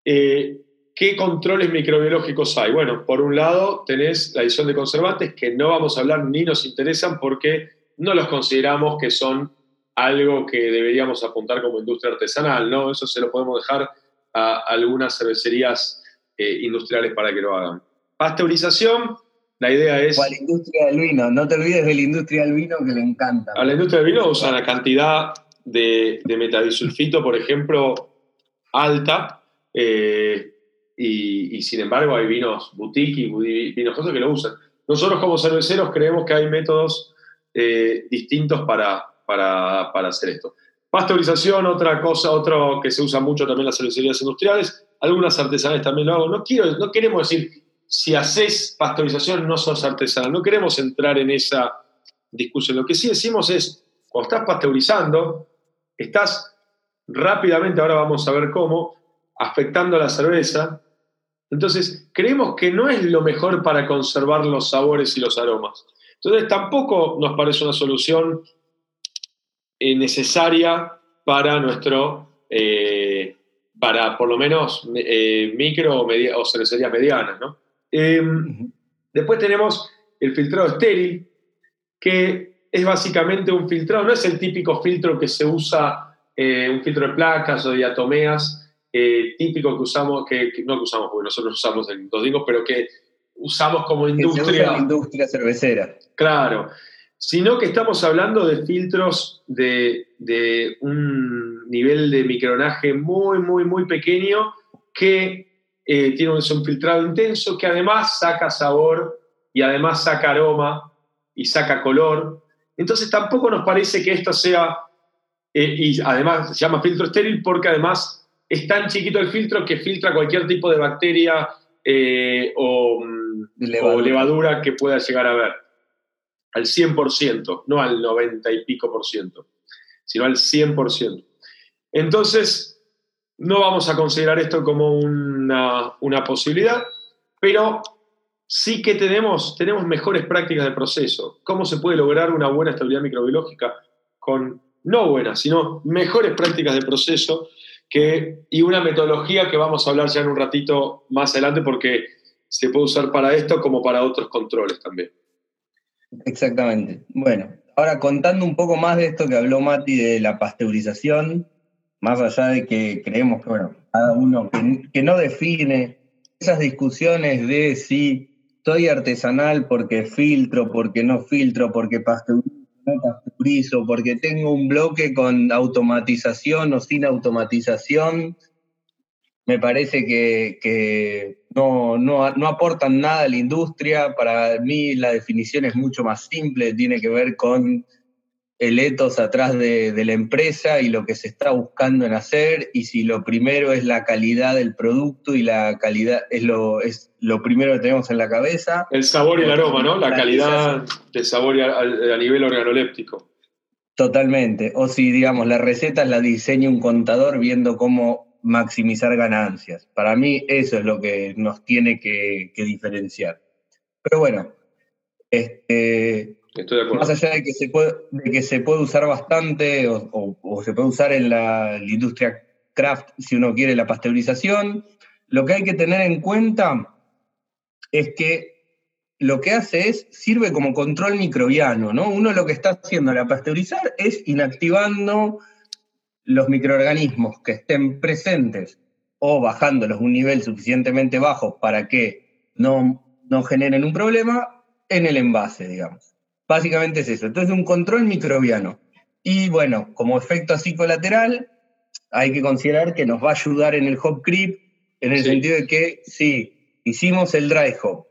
Speaker 1: eh, ¿qué controles microbiológicos hay? Bueno, por un lado tenés la adición de conservantes, que no vamos a hablar ni nos interesan porque no los consideramos que son algo que deberíamos apuntar como industria artesanal, ¿no? Eso se lo podemos dejar a algunas cervecerías eh, industriales para que lo hagan. Pasteurización, la idea es...
Speaker 3: O a la industria del vino, no te olvides de la industria del vino que le encanta.
Speaker 1: A la industria del vino usan la cantidad de, de metadisulfito, por ejemplo, alta, eh, y, sin embargo hay vinos boutique y vinos que lo usan. Nosotros como cerveceros creemos que hay métodos eh, distintos para, para, hacer esto. Pasteurización, otra cosa, otro que se usa mucho también en las cervecerías industriales, algunas artesanales también lo hago. No, quiero, no queremos decir, si haces pasteurización no sos artesanal, no queremos entrar en esa discusión. Lo que sí decimos es, cuando estás pasteurizando, estás rápidamente, ahora vamos a ver cómo, afectando a la cerveza. Entonces, creemos que no es lo mejor para conservar los sabores y los aromas. Entonces, tampoco nos parece una solución eh, necesaria para nuestro, eh, para por lo menos eh, micro o, cervecerías medianas. Em, después tenemos el filtrado estéril, que es básicamente un filtrado, no es el típico filtro que se usa, un filtro de placas o diatomeas, típico que usamos, que, no que usamos, porque nosotros usamos en dos digos, pero que usamos como industria.
Speaker 3: industria cervecera.
Speaker 1: Claro sino que estamos hablando de filtros de, un nivel de micronaje muy, muy, muy pequeño que eh, tiene un, filtrado intenso que además saca sabor y además saca aroma y saca color. Entonces tampoco nos parece que esto sea, eh, y además se llama filtro estéril porque además es tan chiquito el filtro que filtra cualquier tipo de bacteria eh, o, o levadura que pueda llegar a ver al 100%, no al 90 y pico por ciento, sino al 100%. Entonces, no vamos a considerar esto como una, posibilidad, pero sí que tenemos, tenemos mejores prácticas de proceso. ¿Cómo se puede lograr una buena estabilidad microbiológica con, no buenas, sino mejores prácticas de proceso que, y una metodología que vamos a hablar ya en un ratito más adelante porque se puede usar para esto como para otros controles también.
Speaker 3: Exactamente. Bueno, ahora contando un poco más de esto que habló Mati de la pasteurización, más allá de que creemos que, bueno, cada uno que, no define esas discusiones de si soy artesanal porque filtro, porque no filtro, porque pasteurizo, no pasteurizo, porque tengo un bloque con automatización o sin automatización, me parece que, no, no, aportan nada a la industria. Para mí la definición es mucho más simple, tiene que ver con el etos atrás de, la empresa y lo que se está buscando en hacer, y si lo primero es la calidad del producto y la calidad es lo, es lo primero que tenemos en la cabeza.
Speaker 1: El sabor y el aroma, ¿no? La, calidad del sabor a, a nivel organoléptico.
Speaker 3: Totalmente. O si, digamos, la receta la diseña un contador viendo cómo maximizar ganancias. Para mí eso es lo que nos tiene que, diferenciar. Pero bueno, este, más allá de que se puede, que se puede usar bastante o, se puede usar en la, industria craft si uno quiere la pasteurización, lo que hay que tener en cuenta es que lo que hace es, sirve como control microbiano, ¿no? Uno lo que está haciendo al pasteurizar es inactivando los microorganismos que estén presentes o bajándolos un nivel suficientemente bajo para que no, no generen un problema en el envase, digamos. Básicamente es eso. Entonces, un control microbiano. Y bueno, como efecto así colateral, hay que considerar que nos va a ayudar en el hop creep, en el sentido de que si hicimos el dry hop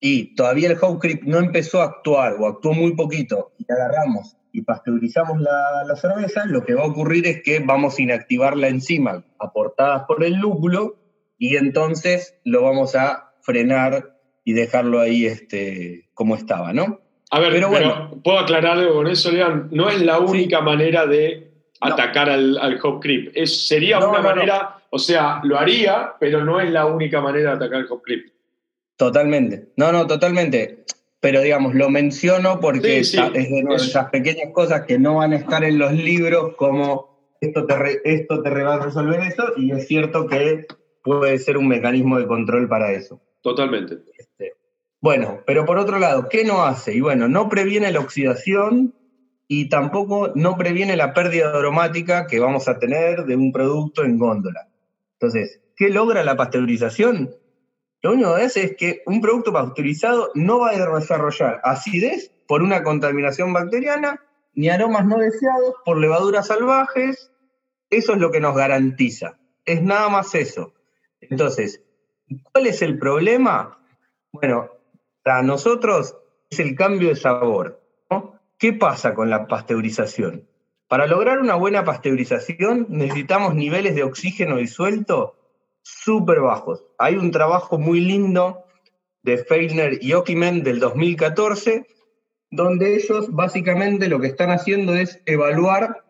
Speaker 3: y todavía el hop creep no empezó a actuar o actuó muy poquito y agarramos y pasteurizamos la, cerveza, lo que va a ocurrir es que vamos a inactivar la enzima aportadas por el lúpulo y entonces lo vamos a frenar y dejarlo ahí este, como estaba, ¿no?
Speaker 1: A ver, pero, bueno, puedo aclarar algo con eso, Leon. No es la única manera de atacar al, al, hop creep. Es, sería una manera, o sea, lo haría, pero no es la única manera de atacar el hop creep.
Speaker 3: Totalmente. No, no, totalmente pero digamos, lo menciono porque es de esas pequeñas cosas que no van a estar en los libros como esto te, esto te va a resolver eso y es cierto que puede ser un mecanismo de control para eso.
Speaker 1: Totalmente.
Speaker 3: Este, Bueno, pero por otro lado, ¿qué no hace? Y bueno, no previene la oxidación y tampoco no previene la pérdida aromática que vamos a tener de un producto en góndola. Entonces, ¿qué logra la pasteurización? Lo único que hace es que un producto pasteurizado no va a desarrollar acidez por una contaminación bacteriana, ni aromas no deseados por levaduras salvajes. Eso es lo que nos garantiza. Es nada más eso. Entonces, ¿cuál es el problema? Bueno, para nosotros es el cambio de sabor. ¿Qué pasa con la pasteurización? Para lograr una buena pasteurización necesitamos niveles de oxígeno disuelto súper bajos. Hay un trabajo muy lindo de Feilner y Ockimen del 2014, donde ellos básicamente lo que están haciendo es evaluar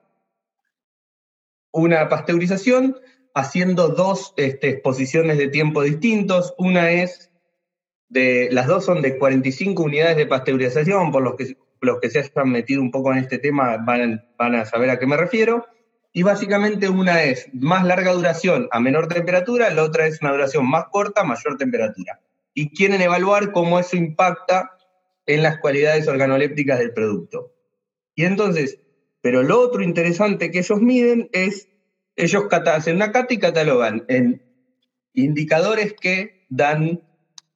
Speaker 3: una pasteurización haciendo dos este, exposiciones de tiempo distintos. Una es de, las dos son de 45 unidades de pasteurización, por los que, los que se hayan metido un poco en este tema van a saber a qué me refiero. Y básicamente una es más larga duración a menor temperatura, la otra es una duración más corta a mayor temperatura. Y quieren evaluar cómo eso impacta en las cualidades organolépticas del producto. Y entonces, pero lo otro interesante que ellos miden es, ellos hacen una cata y catalogan en indicadores que dan,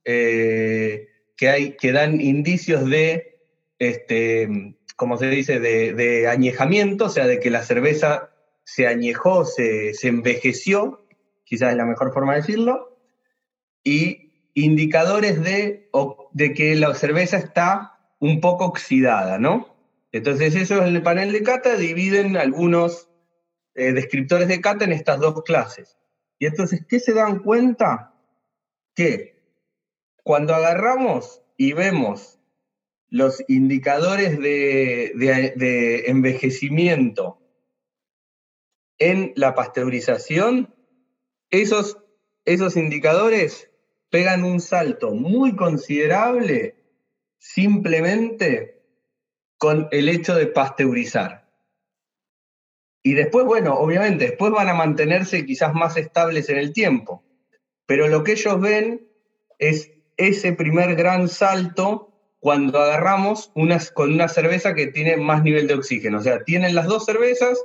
Speaker 3: eh, que hay, que dan indicios de, este, como se dice, de, de añejamiento, o sea, de que la cerveza se añejó, se, envejeció, quizás es la mejor forma de decirlo, y indicadores de, de que la cerveza está un poco oxidada, ¿no? Entonces eso en el panel de cata dividen algunos eh, descriptores de cata en estas dos clases. Y entonces, ¿qué se dan cuenta? Que cuando agarramos y vemos los indicadores de, de envejecimiento en la pasteurización, esos, esos indicadores pegan un salto muy considerable simplemente con el hecho de pasteurizar. Y después, bueno, obviamente, después van a mantenerse quizás más estables en el tiempo, pero lo que ellos ven es ese primer gran salto cuando agarramos unas, con una cerveza que tiene más nivel de oxígeno. O sea, tienen las dos cervezas,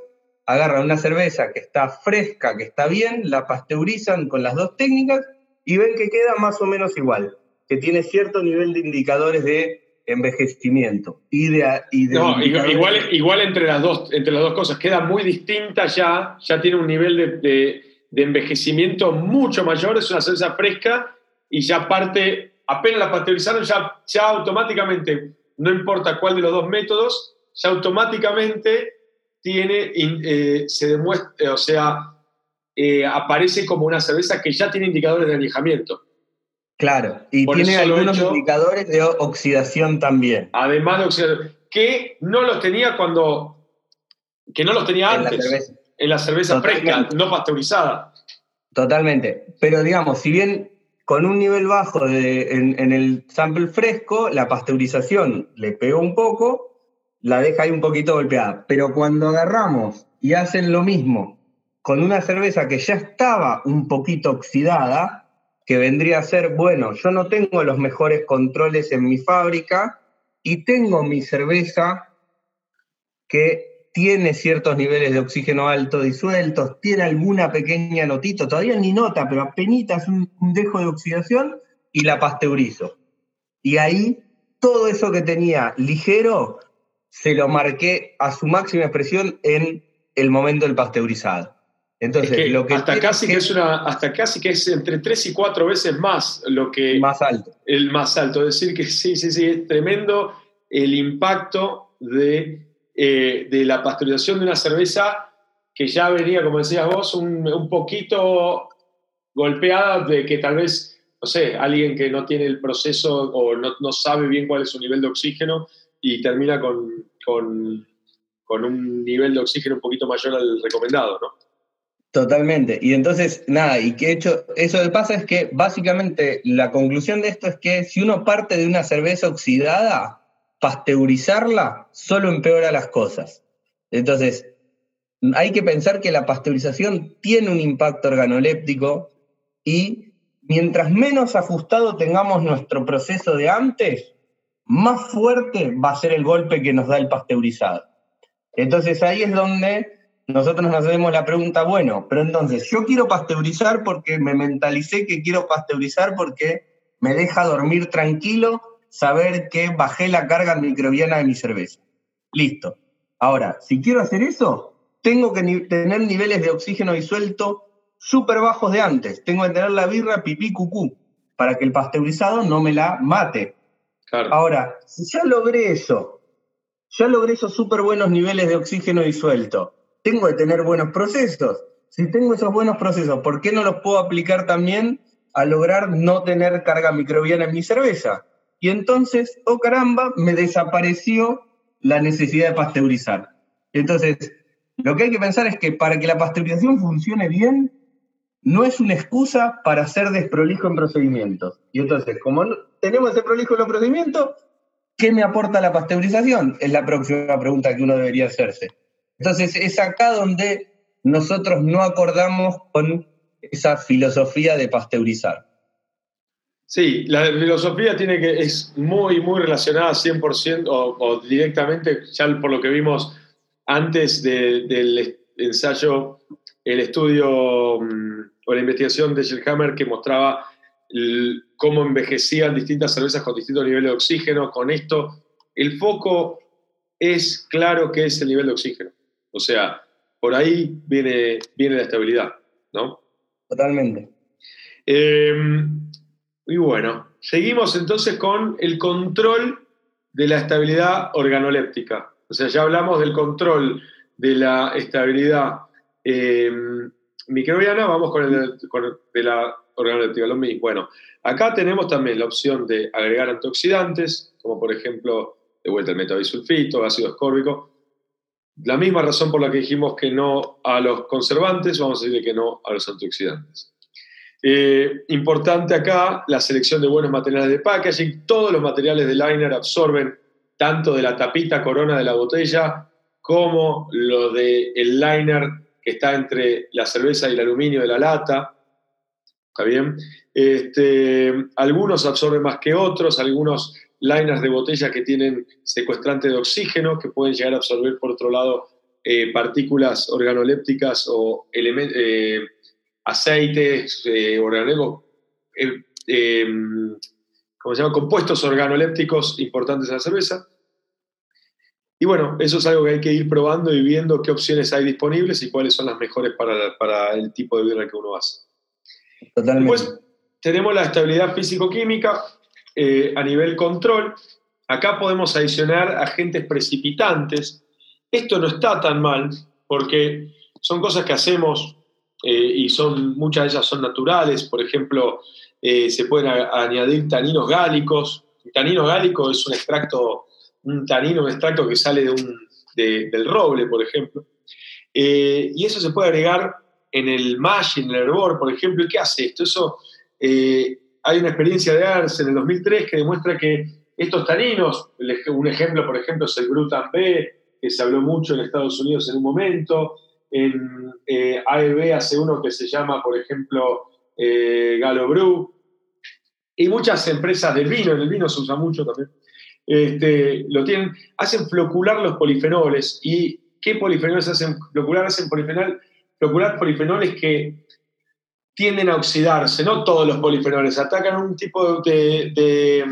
Speaker 3: agarran una cerveza que está fresca, que está bien, la pasteurizan con las dos técnicas y ven que queda más o menos igual, que tiene cierto nivel de indicadores de envejecimiento. Y de,
Speaker 1: no, igual, igual entre, las dos, entre las dos cosas, queda muy distinta ya, ya tiene un nivel de, envejecimiento mucho mayor, es una cerveza fresca y ya parte, apenas la pasteurizaron, ya, ya automáticamente, no importa cuál de los dos métodos, ya automáticamente tiene, eh, se demuestra, eh, o sea, eh, aparece como una cerveza que ya tiene indicadores de añejamiento.
Speaker 3: Claro, y tiene algunos indicadores de oxidación también.
Speaker 1: Además de oxidación, que no los tenía cuando, que no los tenía antes, en la cerveza fresca, no pasteurizada.
Speaker 3: Totalmente, pero digamos, si bien con un nivel bajo de, en, en el sample fresco, la pasteurización le pegó un poco, la deja ahí un poquito golpeada. Pero cuando agarramos y hacen lo mismo con una cerveza que ya estaba un poquito oxidada, que vendría a ser, bueno, yo no tengo los mejores controles en mi fábrica y tengo mi cerveza que tiene ciertos niveles de oxígeno alto disueltos, tiene alguna pequeña notita, todavía ni nota, pero apenas un, un dejo de oxidación y la pasteurizo. Y ahí todo eso que tenía ligero se lo marqué a su máxima expresión en el momento del pasteurizado.
Speaker 1: Entonces, lo que hasta casi que, es una, hasta casi que es entre tres y cuatro veces más lo que
Speaker 3: más alto.
Speaker 1: El más alto, es decir que sí, sí, sí, es tremendo el impacto de, eh, de la pasteurización de una cerveza que ya venía, como decías vos, un, un poquito golpeada de que tal vez, no sé, alguien que no tiene el proceso o no, no sabe bien cuál es su nivel de oxígeno, y termina con, con, un nivel de oxígeno un poquito mayor al recomendado, ¿no?
Speaker 3: Totalmente. Y entonces, nada, y que hecho, eso que pasa es que básicamente la conclusión de esto es que si uno parte de una cerveza oxidada, pasteurizarla solo empeora las cosas. Entonces, hay que pensar que la pasteurización tiene un impacto organoléptico y mientras menos ajustado tengamos nuestro proceso de antes, más fuerte va a ser el golpe que nos da el pasteurizado. Entonces ahí es donde nosotros nos hacemos la pregunta, bueno, pero entonces yo quiero pasteurizar porque me mentalicé que quiero pasteurizar porque me deja dormir tranquilo saber que bajé la carga microbiana de mi cerveza. Listo. Ahora, si quiero hacer eso, tengo que tener niveles de oxígeno disuelto súper bajos de antes. Tengo que tener la birra pipí cucú para que el pasteurizado no me la mate. Ahora, si ya logré eso, ya logré esos súper buenos niveles de oxígeno disuelto, tengo que tener buenos procesos. Si tengo esos buenos procesos, ¿por qué no los puedo aplicar también a lograr no tener carga microbiana en mi cerveza? Y entonces, oh caramba, me desapareció la necesidad de pasteurizar. Entonces, lo que hay que pensar es que para que la pasteurización funcione bien, no es una excusa para ser desprolijo en procedimientos. Y entonces, como tenemos ese prolijo en los procedimientos, ¿qué me aporta la pasteurización? Es la próxima pregunta que uno debería hacerse. Entonces, es acá donde nosotros no acordamos con esa filosofía de pasteurizar.
Speaker 1: Sí, la filosofía tiene que, es muy, muy relacionada 100% o, directamente, ya por lo que vimos antes del ensayo, el estudio mm, o la investigación de Schellhammer que mostraba cómo envejecían distintas cervezas con distintos niveles de oxígeno. Con esto, el foco es claro que es el nivel de oxígeno. O sea, por ahí viene, viene la estabilidad, ¿no?
Speaker 3: Totalmente.
Speaker 1: Em, y bueno, seguimos entonces con el control de la estabilidad organoléptica. O sea, ya hablamos del control de la estabilidad eh, microbiana, vamos con el, de la organoléptica, lo mismo. Bueno, acá tenemos también la opción de agregar antioxidantes, como por ejemplo, de vuelta el metabisulfito, ácido ascórbico. La misma razón por la que dijimos que no a los conservantes, vamos a decirle que no a los antioxidantes. Eh, importante acá la selección de buenos materiales de packaging. Todos los materiales de liner absorben tanto de la tapita corona de la botella como lo del el liner que está entre la cerveza y el aluminio de la lata. ¿Está bien? Este, algunos absorben más que otros, algunos liners de botella que tienen secuestrante de oxígeno, que pueden llegar a absorber por otro lado eh, partículas organolépticas o. Eh, aceites, eh, eh, eh se llama? Compuestos organolépticos importantes en la cerveza. Y bueno, eso es algo que hay que ir probando y viendo qué opciones hay disponibles y cuáles son las mejores para, el tipo de birra que uno hace. Totalmente. Después tenemos la estabilidad físico-química eh, a nivel control. Acá podemos adicionar agentes precipitantes. Esto no está tan mal porque son cosas que hacemos eh, y son, muchas de ellas son naturales. Por ejemplo, eh, se pueden añadir taninos gálicos. El tanino gálico es un extracto, un tanino, un extracto que sale de un, del roble, por ejemplo. Eh, y eso se puede agregar en el mash, en el hervor, por ejemplo. ¿Y qué hace esto? Eso, hay una experiencia de ARS en el 2003 que demuestra que estos taninos, un ejemplo, por ejemplo, es el Grutan B, que se habló mucho en Estados Unidos en un momento, en eh, AEB hace uno que se llama, por ejemplo, eh, Galo Brew. Y muchas empresas del vino, en el vino se usa mucho también, este, lo tienen, hacen flocular los polifenoles. ¿Y qué polifenoles hacen flocular? Hacen polifenol, flocular polifenoles que tienden a oxidarse, no todos los polifenoles, atacan un tipo de, de,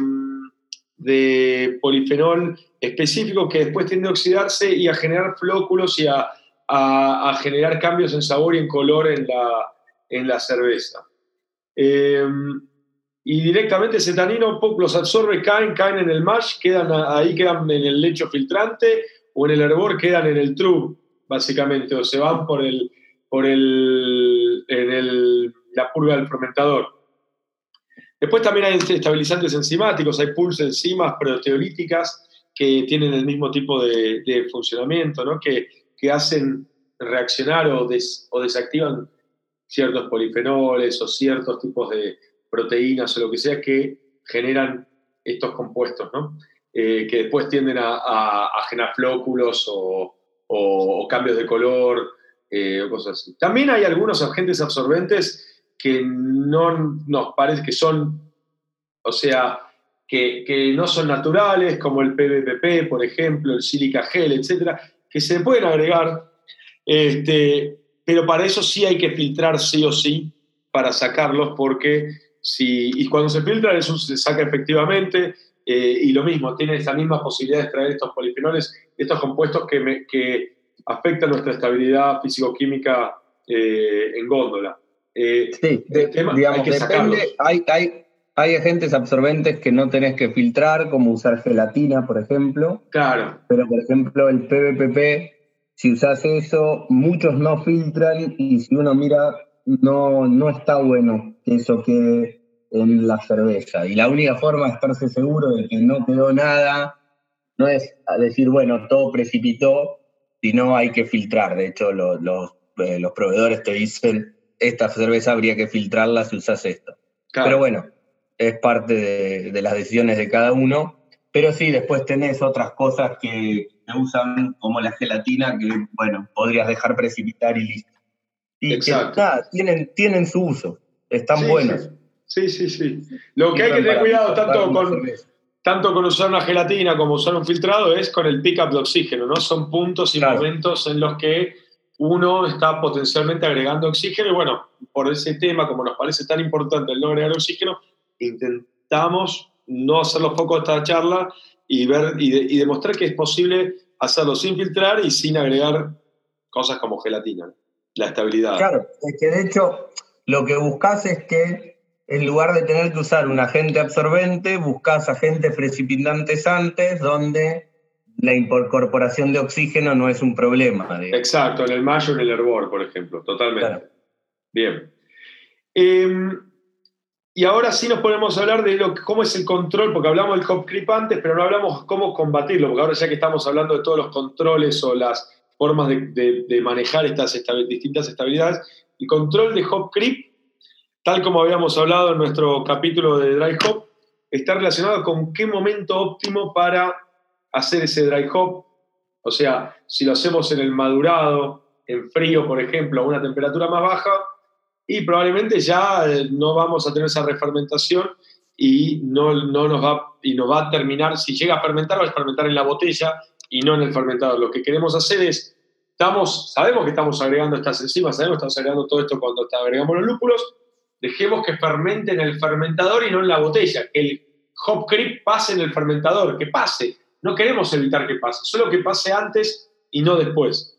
Speaker 1: de polifenol específico que después tiende a oxidarse y a generar flóculos y a a, generar cambios en sabor y en color en la, en la cerveza. Eh, y directamente ese los absorbe, caen, caen en el mash, quedan ahí quedan en el lecho filtrante o en el hervor quedan en el trub, básicamente, o se van por el, por el, en el, la purga del fermentador. Después también hay estabilizantes enzimáticos, hay pulsos enzimas proteolíticas que tienen el mismo tipo de, de funcionamiento, ¿no? que que hacen reaccionar o, o desactivan ciertos polifenoles o ciertos tipos de proteínas o lo que sea que generan estos compuestos, ¿no? Eh, que después tienden a, generar flóculos o, cambios de color eh, o cosas así. También hay algunos agentes absorbentes que no nos parece que son, o sea, que, que, no son naturales, como el PVPP, por ejemplo, el silica gel, etcétera, que se pueden agregar, este, pero para eso sí hay que filtrar sí o sí para sacarlos, porque si, y cuando se filtra eso se saca efectivamente, eh, y lo mismo, tiene esa misma posibilidad de extraer estos polifenoles, estos compuestos que, que afectan nuestra estabilidad físico-química eh, en góndola.
Speaker 3: Eh, sí, digamos, depende, hay, hay, hay agentes absorbentes que no tenés que filtrar, como usar gelatina, por ejemplo.
Speaker 1: Claro.
Speaker 3: Pero, por ejemplo, el PVPP, si usas eso, muchos no filtran y si uno mira, no, no está bueno que eso quede en la cerveza. Y la única forma de estarse seguro de que no quedó nada no es decir, bueno, todo precipitó, sino hay que filtrar. De hecho, los, eh, los, proveedores te dicen, esta cerveza habría que filtrarla si usas esto. Pero bueno, es parte de, las decisiones de cada uno. Pero sí, después tenés otras cosas que usan, como la gelatina, que, bueno, podrías dejar precipitar y listo. Y Exacto. tienen, tienen su uso, están buenos.
Speaker 1: Sí, sí, sí. Lo que hay que tener cuidado tanto con, tanto con usar una gelatina como usar un filtrado es con el pick-up de oxígeno, ¿no? Son puntos y momentos en los que uno está potencialmente agregando oxígeno y bueno, por ese tema, como nos parece tan importante el no agregar oxígeno, intentamos no hacer los focos de esta charla y, ver, y, demostrar que es posible hacerlo sin filtrar y sin agregar cosas como gelatina, la estabilidad.
Speaker 3: Claro, es que de hecho lo que buscas es que en lugar de tener que usar un agente absorbente, buscas agentes precipitantes antes donde la incorporación de oxígeno no es un problema.
Speaker 1: Exacto, en el mayo en el hervor, por ejemplo, totalmente. Bien. Em, y ahora sí nos podemos hablar de lo, cómo es el control, porque hablamos del hop creep antes, pero no hablamos cómo combatirlo, porque ahora ya que estamos hablando de todos los controles o las formas de, manejar estas distintas estabilidades, el control de hop creep, tal como habíamos hablado en nuestro capítulo de dry hop, está relacionado con qué momento óptimo para hacer ese dry hop. O sea, si lo hacemos en el madurado, en frío, por ejemplo, a una temperatura más baja, y probablemente ya eh, no vamos a tener esa refermentación y no, no nos va, y nos va a terminar, si llega a fermentar, va a fermentar en la botella y no en el fermentador. Lo que queremos hacer es, estamos, sabemos que estamos agregando estas enzimas, sabemos que estamos agregando todo esto cuando agregamos los lúpulos, dejemos que fermente en el fermentador y no en la botella, que el hop creep pase en el fermentador, que pase. No queremos evitar que pase, solo que pase antes y no después.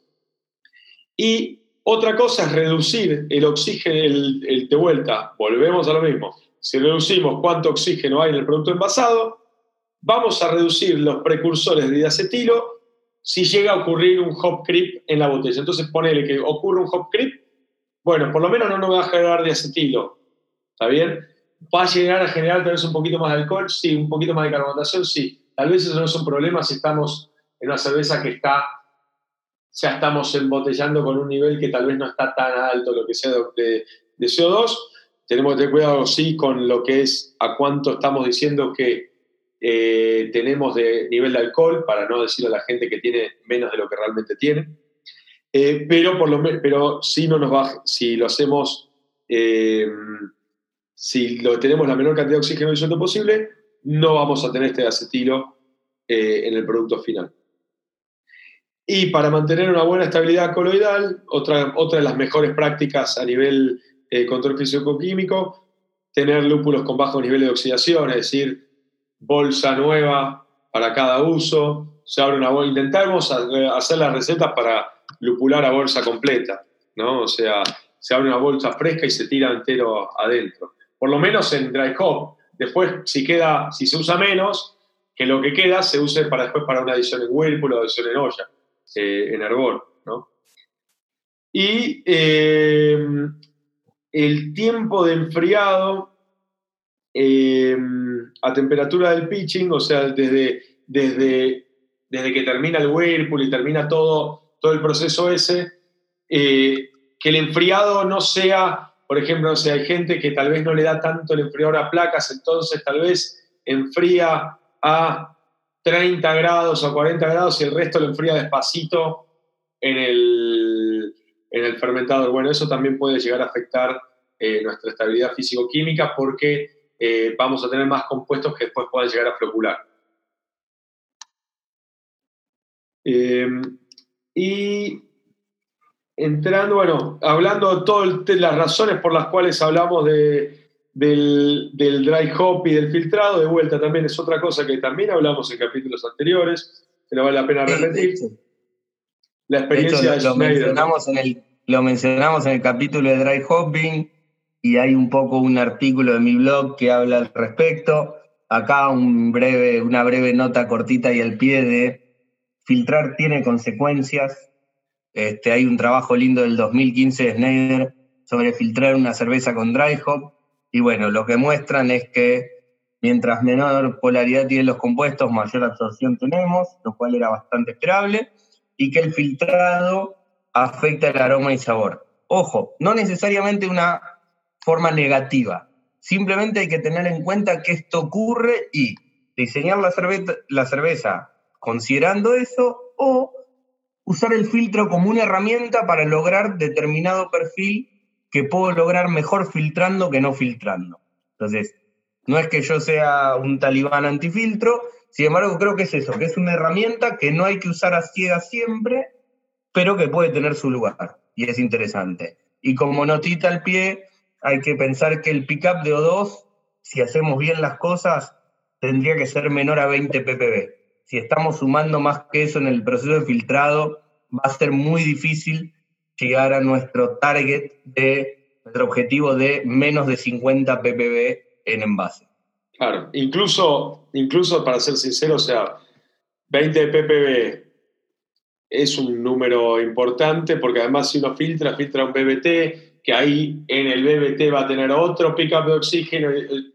Speaker 1: Y otra cosa es reducir el oxígeno el, de vuelta. Volvemos a lo mismo. Si reducimos cuánto oxígeno hay en el producto envasado, vamos a reducir los precursores de diacetilo si llega a ocurrir un hop creep en la botella. Entonces ponele que ocurre un hop creep, bueno, por lo menos no nos va a generar diacetilo. ¿Está bien? ¿Va a llegar a generar tal vez un poquito más de alcohol? Sí, un poquito más de carbonatación, sí. Tal vez eso no es un problema si estamos en una cerveza que está ya estamos embotellando con un nivel que tal vez no está tan alto lo que sea de, CO2. Tenemos que tener cuidado, sí, con lo que es a cuánto estamos diciendo que eh, tenemos de nivel de alcohol, para no decir a la gente que tiene menos de lo que realmente tiene. Eh, pero, por lo pero si no nos baja, si lo hacemos, eh, si lo tenemos la menor cantidad de oxígeno disuelto posible, no vamos a tener este acetilo en el producto final. Y para mantener una buena estabilidad coloidal, otra, otra de las mejores prácticas a nivel eh, control físico-químico, tener lúpulos con bajos niveles de oxidación, es decir, bolsa nueva para cada uso. Se abre una bolsa, intentamos hacer las recetas para lupular a bolsa completa, ¿no? O sea, se abre una bolsa fresca y se tira entero adentro. Por lo menos en dry hop. Después, si queda, si se usa menos, que lo que queda se use para después para una adición en whirlpool o adición en olla. Eh, en Arbor. ¿no? Y eh, el tiempo de enfriado eh, a temperatura del pitching, o sea, desde, desde, desde que termina el whirlpool y termina todo, todo el proceso ese, que el enfriado no sea, por ejemplo, no sé, hay gente que tal vez no le da tanto el enfriador a placas, entonces tal vez enfría a 30 grados o 40 grados y el resto lo enfría despacito en el, en el fermentador. Bueno, eso también puede llegar a afectar eh, nuestra estabilidad físico-química porque eh, vamos a tener más compuestos que después puedan llegar a flocular. y entrando, bueno, hablando de todas las razones por las cuales hablamos del, dry hop y del filtrado, de vuelta también es otra cosa que también hablamos en capítulos anteriores, que no vale la pena repetir.
Speaker 3: La experiencia de lo, mencionamos en el, lo mencionamos en el capítulo de dry hopping y hay un poco un artículo de mi blog que habla al respecto. Acá una breve nota cortita y al pie de filtrar tiene consecuencias este, hay un trabajo lindo del 2015 de Snyder sobre filtrar una cerveza con dry hop. Y bueno, lo que muestran es que mientras menor polaridad tienen los compuestos, mayor absorción tenemos, lo cual era bastante esperable, y que el filtrado afecta el aroma y sabor. Ojo, no necesariamente una forma negativa, simplemente hay que tener en cuenta que esto ocurre y diseñar la cerveza, la cerveza considerando eso o usar el filtro como una herramienta para lograr determinado perfil que puedo lograr mejor filtrando que no filtrando. Entonces, no es que yo sea un talibán antifiltro, sin embargo creo que es eso, que es una herramienta que no hay que usar a ciegas siempre, pero que puede tener su lugar y es interesante. Y como notita al pie, hay que pensar que el pickup de O2, si hacemos bien las cosas, tendría que ser menor a 20 ppb si estamos sumando más que eso en el proceso de filtrado, va a ser muy difícil llegar a nuestro target de nuestro objetivo de menos de 50 ppb en envase.
Speaker 1: Claro, incluso, incluso para ser sincero, o sea, 20 ppb es un número importante porque además si uno filtra, filtra un BBT, que ahí en el BBT va a tener otro pickup de oxígeno.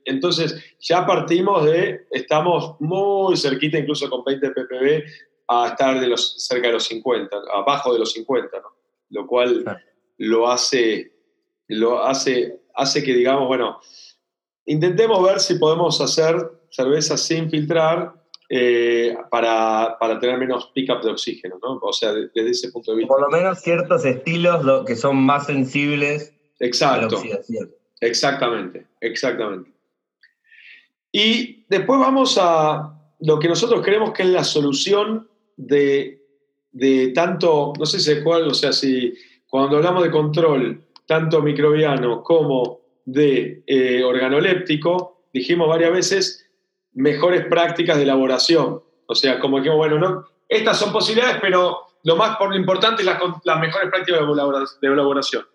Speaker 1: Entonces, ya partimos de, estamos muy cerquita, incluso con 20 ppb, a estar de los, cerca de los 50, abajo de los 50, ¿no? Lo cual lo hace, lo hace, hace que digamos, bueno, intentemos ver si podemos hacer cerveza sin filtrar eh, para, para, tener menos pickup de oxígeno, ¿no? O sea, desde ese punto de vista.
Speaker 3: Por lo menos ciertos estilos que son más sensibles
Speaker 1: Exacto. a la oxidación. Exactamente, exactamente. Y después vamos a lo que nosotros creemos que es la solución de, de tanto, no sé si cuál, o sea, si cuando hablamos de control, tanto microbiano como de eh, organoléptico, dijimos varias veces, mejores prácticas de elaboración. O sea, como que, bueno, no, estas son posibilidades, pero lo más importante es las, mejores prácticas de elaboración.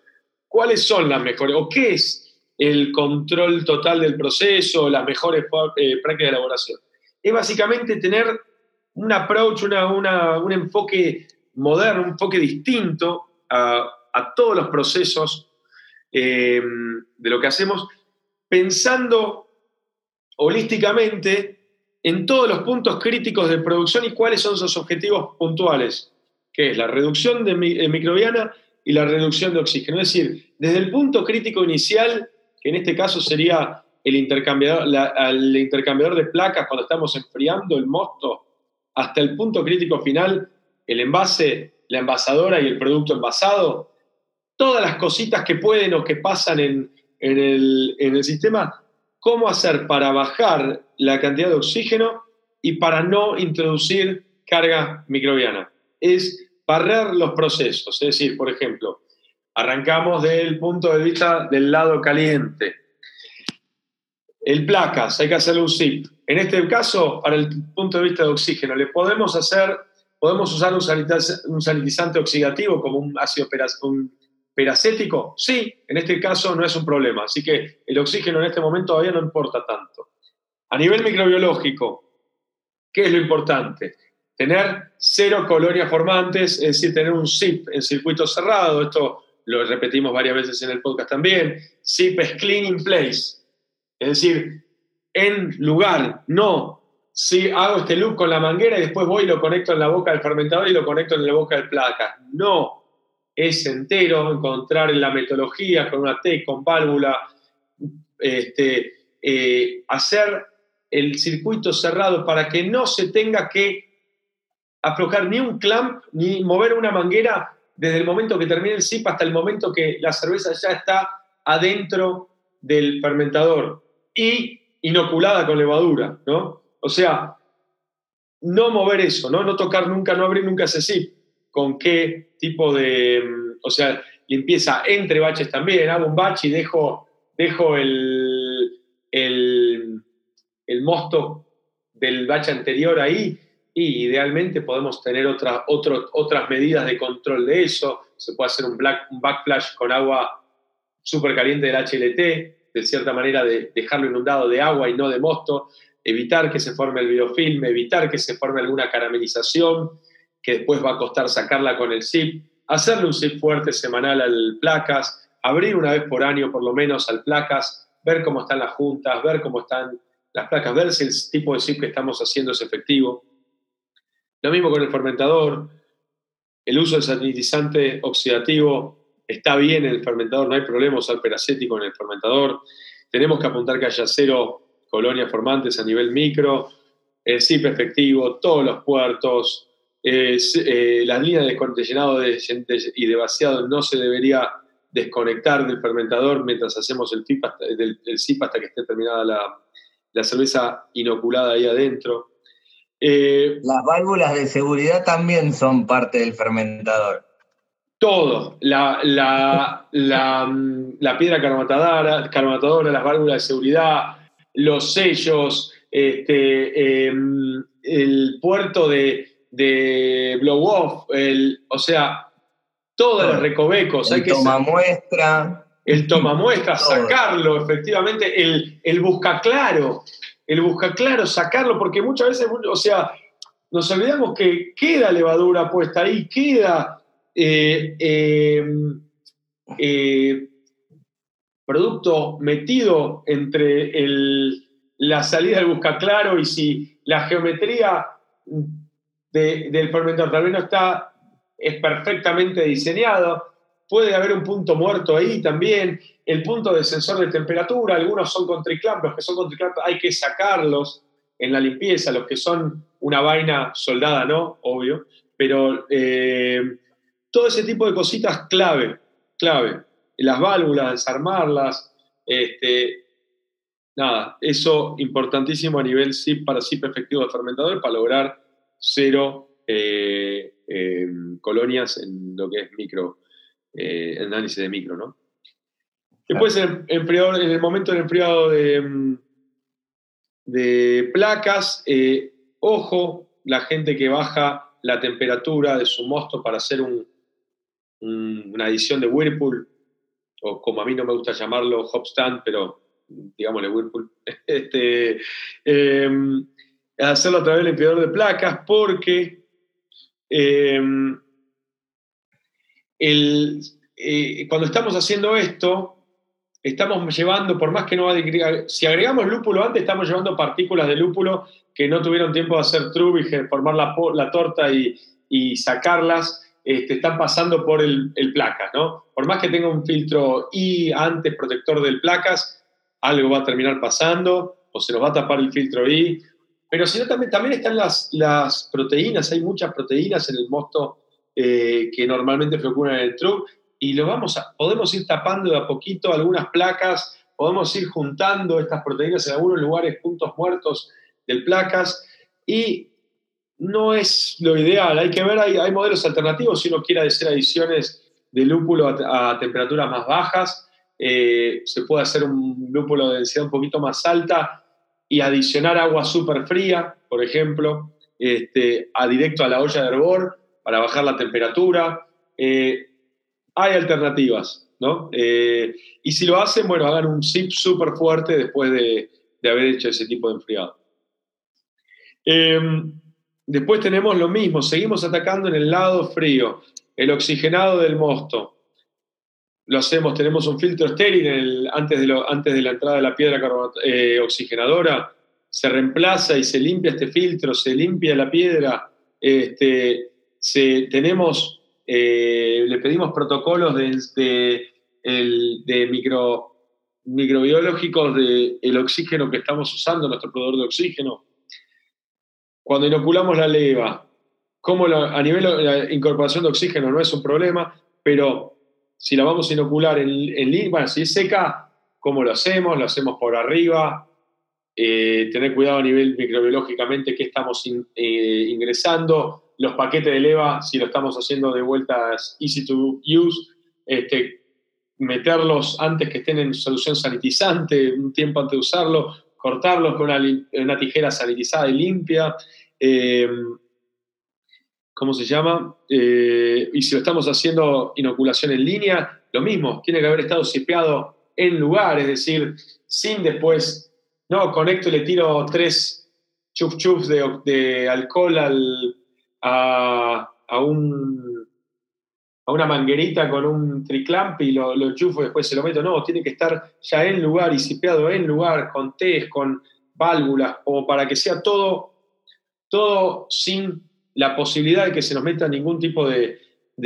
Speaker 1: ¿Cuáles son las mejores? ¿O qué es el control total del proceso, las mejores eh, prácticas de elaboración? Es básicamente tener un approach, un enfoque moderno, un enfoque distinto a, todos los procesos eh, de lo que hacemos, pensando holísticamente en todos los puntos críticos de producción y cuáles son sus objetivos puntuales, que es la reducción de eh, microbiana y la reducción de oxígeno. Es decir, desde el punto crítico inicial, que en este caso sería el intercambiador, de placas cuando estamos enfriando el mosto, hasta el punto crítico final, el envase, la envasadora y el producto envasado, todas las cositas que pueden o que pasan en el sistema cómo hacer para bajar la cantidad de oxígeno y para no introducir carga microbiana. Es barrer los procesos, es decir, por ejemplo, arrancamos del punto de vista del lado caliente. El placas, hay que hacerle un zip. En este caso, para el punto de vista de oxígeno, le podemos hacer, podemos usar un sanitizante oxidativo como un ácido un peracético, sí, en este caso no es un problema. Así que el oxígeno en este momento todavía no importa tanto. A nivel microbiológico, ¿qué es lo importante? Tener cero colonias formantes, es decir, tener un zip en circuito cerrado. Esto lo repetimos varias veces en el podcast también. Zip es clean in place. Es decir, en lugar, no si hago este loop con la manguera y después voy y lo conecto en la boca del fermentador y lo conecto en la boca del placa. No, es entero, encontrar en la metodología con una T, con válvula, este, eh, hacer el circuito cerrado para que no se tenga que aflojar ni un clamp ni mover una manguera desde el momento que termine el zip hasta el momento que la cerveza ya está adentro del fermentador y inoculada con levadura, ¿no? O sea, no mover eso, ¿no? No tocar nunca, no abrir nunca ese zip. ¿Con qué tipo de, o sea, limpieza entre baches también? Hago un bache y dejo, dejo el, el, mosto del bache anterior ahí y idealmente podemos tener otras medidas de control de eso. Se puede hacer un, un backflash con agua súper caliente del HLT, de cierta manera de dejarlo inundado de agua y no de mosto, evitar que se forme el biofilm, evitar que se forme alguna caramelización, que después va a costar sacarla con el zip, hacerle un zip fuerte semanal al placas, abrir una vez por año por lo menos al placas, ver cómo están las juntas, ver cómo están las placas, ver si el tipo de zip que estamos haciendo es efectivo lo mismo con el fermentador. El uso del sanitizante oxidativo está bien en el fermentador, no hay problema usar peracético en el fermentador. Tenemos que apuntar que haya cero colonias formantes a nivel micro, el SIP efectivo, todos los puertos, eh, las líneas de llenado y de vaciado no se debería desconectar del fermentador mientras hacemos el, FIP hasta, hasta que esté terminada la, la cerveza inoculada ahí adentro.
Speaker 3: Eh, Las válvulas de seguridad también son parte del fermentador.
Speaker 1: Todo, la, la, piedra carbomatadora, las válvulas de seguridad, los sellos, este, em, el puerto de, de blow-off, o sea, todos los recovecos.
Speaker 3: El toma muestra.
Speaker 1: El toma muestra, sacarlo, efectivamente, el, el busca claro el busca claro, sacarlo, porque muchas veces, o sea, nos olvidamos que queda levadura puesta ahí, queda eh, em, eh, producto metido entre la salida del busca claro y si la geometría del fermentador tal vez no está, es perfectamente diseñado, puede haber un punto muerto ahí también, el punto de sensor de temperatura, algunos son con triclamp, los que son con triclamp hay que sacarlos en la limpieza, los que son una vaina soldada, ¿no? Obvio, pero eh, todo ese tipo de cositas clave, clave. Las válvulas, desarmarlas, este, nada, eso importantísimo a nivel SIP para SIP efectivo de fermentador para lograr cero eh, eh, colonias en lo que es micro, análisis de micro, ¿no? Después, en, el momento del enfriado de, de placas, eh, ojo, la gente que baja la temperatura de su mosto para hacer una adición de Whirlpool, o como a mí no me gusta llamarlo, Hopstand, pero digámosle Whirlpool, este, em, hacerlo a través del enfriador de placas porque em, eh, cuando estamos haciendo esto, estamos llevando, por más que no si agregamos lúpulo antes, estamos llevando partículas de lúpulo que no tuvieron tiempo de hacer trub y formar la, la torta y, y sacarlas, este, están pasando por el, el, placas, ¿no? Por más que tenga un filtro I antes protector del placas, algo va a terminar pasando o se nos va a tapar el filtro I. Pero si no, también, también están las, proteínas, hay muchas proteínas en el mosto eh, que normalmente procuran el trub y lo vamos a, podemos ir tapando de a poquito algunas placas, podemos ir juntando estas proteínas en algunos lugares, puntos muertos del placas, y no es lo ideal. Hay que ver, hay, hay modelos alternativos si uno quiere hacer adiciones de lúpulo a, temperaturas más bajas. Eh, se puede hacer un lúpulo de densidad un poquito más alta y adicionar agua súper fría, por ejemplo, este, a directo a la olla de hervor para bajar la temperatura. Eh, hay alternativas, ¿no? Eh, y si lo hacen, bueno, hagan un zip súper fuerte después de, haber hecho ese tipo de enfriado. Em, después tenemos lo mismo, seguimos atacando en el lado frío, el oxigenado del mosto. Lo hacemos, tenemos un filtro estéril antes, de antes de la entrada de la piedra eh, oxigenadora, se reemplaza y se limpia este filtro, se limpia la piedra, este, se, tenemos eh, le pedimos protocolos de, de, micro, microbiológicos del oxígeno que estamos usando, nuestro proveedor de oxígeno. Cuando inoculamos la leva, como a nivel de la incorporación de oxígeno no es un problema, pero si la vamos a inocular en, en bueno, si es seca, ¿cómo lo hacemos? Lo hacemos por arriba, eh, tener cuidado a nivel microbiológicamente qué estamos eh, ingresando, los paquetes de leva, si lo estamos haciendo de vueltas easy to use, este, meterlos antes que estén en solución sanitizante, un tiempo antes de usarlo, cortarlos con una, tijera sanitizada y limpia. Eh, ¿Cómo se llama? y si lo estamos haciendo inoculación en línea, lo mismo, tiene que haber estado sipeado en lugar, es decir, sin después no, conecto y le tiro tres chuf chufs de, alcohol a, un, a una manguerita con un triclamp y lo, lo enchufo y después se lo meto. No, tiene que estar ya en lugar y sipeado en lugar, con test, con válvulas, como para que sea todo, todo sin la posibilidad de que se nos meta ningún tipo de,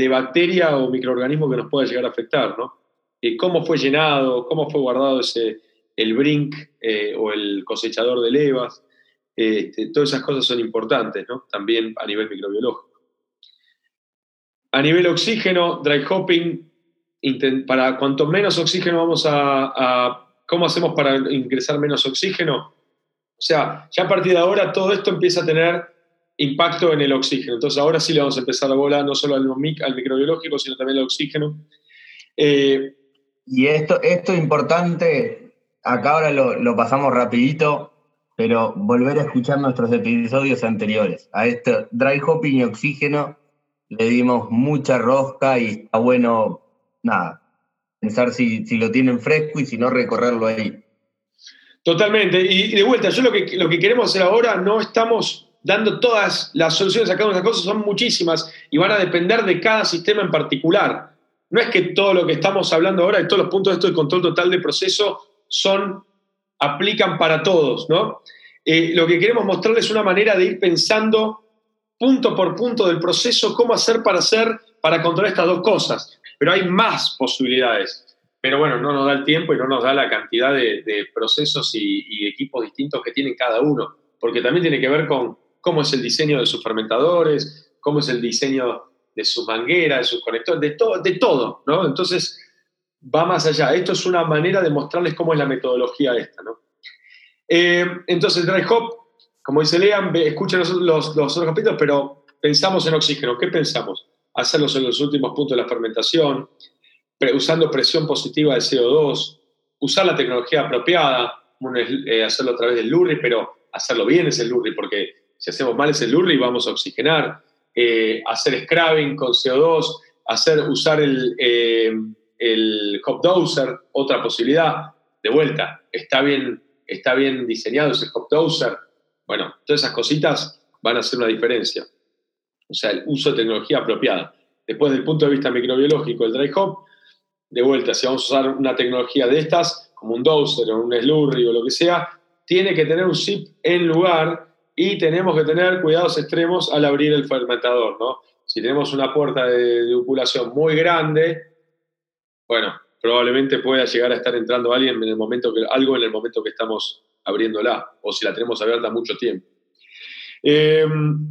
Speaker 1: bacteria o microorganismo que nos pueda llegar a afectar, ¿no? Eh, ¿Cómo fue llenado? ¿Cómo fue guardado ese, el brink eh, o el cosechador de levas. Este, todas esas cosas son importantes, ¿no? También a nivel microbiológico. A nivel oxígeno, dry hopping, para cuanto menos oxígeno vamos a, ¿Cómo hacemos para ingresar menos oxígeno? O sea, ya a partir de ahora todo esto empieza a tener impacto en el oxígeno. Entonces ahora sí le vamos a empezar a volar no solo al, al microbiológico, sino también al oxígeno.
Speaker 3: Eh, y esto, esto es importante acá ahora lo, pasamos rapidito, pero volver a escuchar nuestros episodios anteriores. A este dry hopping y oxígeno le dimos mucha rosca y está bueno, nada, pensar si, lo tienen fresco y si no recorrerlo ahí.
Speaker 1: Totalmente. Y de vuelta, yo lo que, lo que queremos hacer ahora no estamos dando todas las soluciones a cada una de cosas, son muchísimas y van a depender de cada sistema en particular. No es que todo lo que estamos hablando ahora, de todos los puntos de esto de control total de proceso, son, aplican para todos, ¿no? Eh, lo que queremos mostrarles es una manera de ir pensando punto por punto del proceso cómo hacer para hacer, para controlar estas dos cosas. Pero hay más posibilidades. Pero bueno, no nos da el tiempo y no nos da la cantidad de, procesos y, equipos distintos que tienen cada uno, porque también tiene que ver con cómo es el diseño de sus fermentadores, cómo es el diseño de sus mangueras, de sus conectores, de, todo de todo, ¿no? Entonces, va más allá. Esto es una manera de mostrarles cómo es la metodología esta. ¿no? Eh, entonces, Dry Hop, como dice Lean, escuchen los, otros capítulos, pero pensamos en oxígeno. ¿Qué pensamos? Hacerlos en los últimos puntos de la fermentación, usando presión positiva de CO2, usar la tecnología apropiada, eh, hacerlo a través del Lurri, pero hacerlo bien es el Lurri, porque si hacemos mal es el Lurri vamos a oxigenar, eh, hacer scrubbing con CO2, hacer, usar el, el hop doser, otra posibilidad, de vuelta, está bien, está bien diseñado ese hop doser. Bueno, todas esas cositas van a hacer una diferencia. O sea, el uso de tecnología apropiada. Después, del punto de vista microbiológico, el dry hop, de vuelta, si vamos a usar una tecnología de estas, como un doser o un slurry o lo que sea, tiene que tener un zip en lugar y tenemos que tener cuidados extremos al abrir el fermentador, ¿no? Si tenemos una puerta de, de muy grande, bueno, probablemente pueda llegar a estar entrando alguien en el momento que, algo en el momento que estamos abriéndola, o si la tenemos abierta mucho tiempo. Em,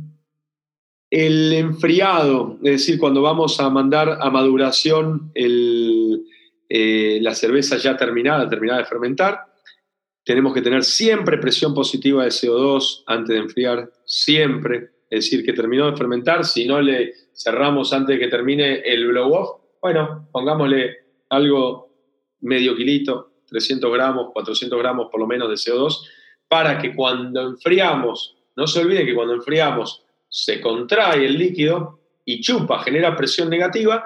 Speaker 1: el enfriado, es decir, cuando vamos a mandar a maduración eh, la cerveza ya terminada, terminada de fermentar, tenemos que tener siempre presión positiva de CO2 antes de enfriar, siempre. Es decir, que terminó de fermentar, si no le cerramos antes de que termine el blow-off, bueno, pongámosle algo medio kilito, 300 gramos, 400 gramos por lo menos de CO2, para que cuando enfriamos, no se olviden que cuando enfriamos se contrae el líquido y chupa, genera presión negativa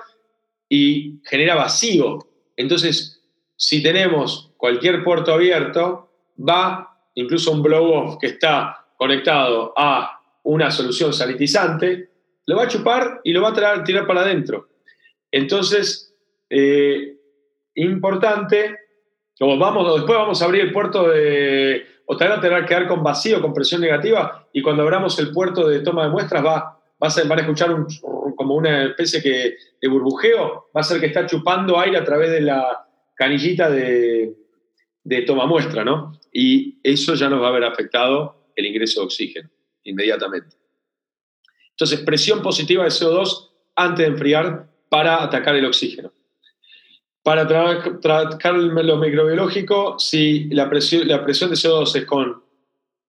Speaker 1: y genera vacío. Entonces, si tenemos cualquier puerto abierto, va incluso un blow-off que está conectado a una solución sanitizante, lo va a chupar y lo va a tirar para adentro. Entonces, eh, importante, como vamos, después vamos a abrir el puerto de, o te van a tener que quedar con vacío, con presión negativa, y cuando abramos el puerto de toma de muestras va, vas a, van a escuchar como una especie que, de burbujeo, va a ser que está chupando aire a través de la canillita de, de toma muestra, ¿no? Y eso ya nos va a haber afectado el ingreso de oxígeno inmediatamente. Entonces, presión positiva de CO2 antes de enfriar para atacar el oxígeno. Para tratar lo microbiológico, si la presión, la presión de CO2 es con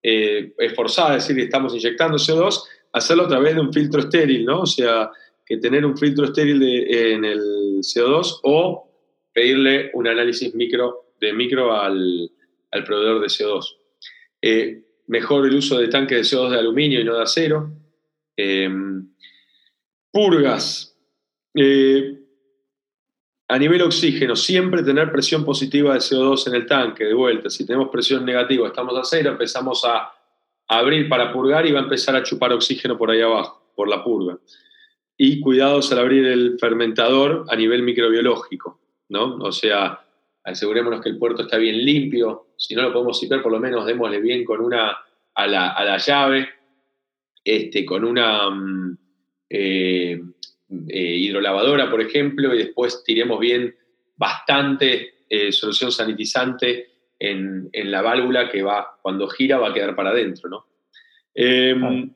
Speaker 1: eh, esforzada, es decir, estamos inyectando CO2, hacerlo a través de un filtro estéril, ¿no? O sea, que tener un filtro estéril en el CO2 o pedirle un análisis micro, de micro al, proveedor de CO2. Eh, mejor el uso de tanques de CO2 de aluminio y no de acero. Em, purgas. Eh, a nivel oxígeno, siempre tener presión positiva de CO2 en el tanque, de vuelta. Si tenemos presión negativa, estamos a cero, empezamos a abrir para purgar y va a empezar a chupar oxígeno por ahí abajo, por la purga. Y cuidados al abrir el fermentador a nivel microbiológico, ¿no? O sea, asegurémonos que el puerto está bien limpio. Si no lo podemos limpiar, por lo menos démosle bien con una a la, llave, este, con una mm, eh, eh, hidrolavadora, por ejemplo, y después tiremos bien bastante eh, solución sanitizante en, la válvula que va, cuando gira, va a quedar para adentro, ¿no? Em,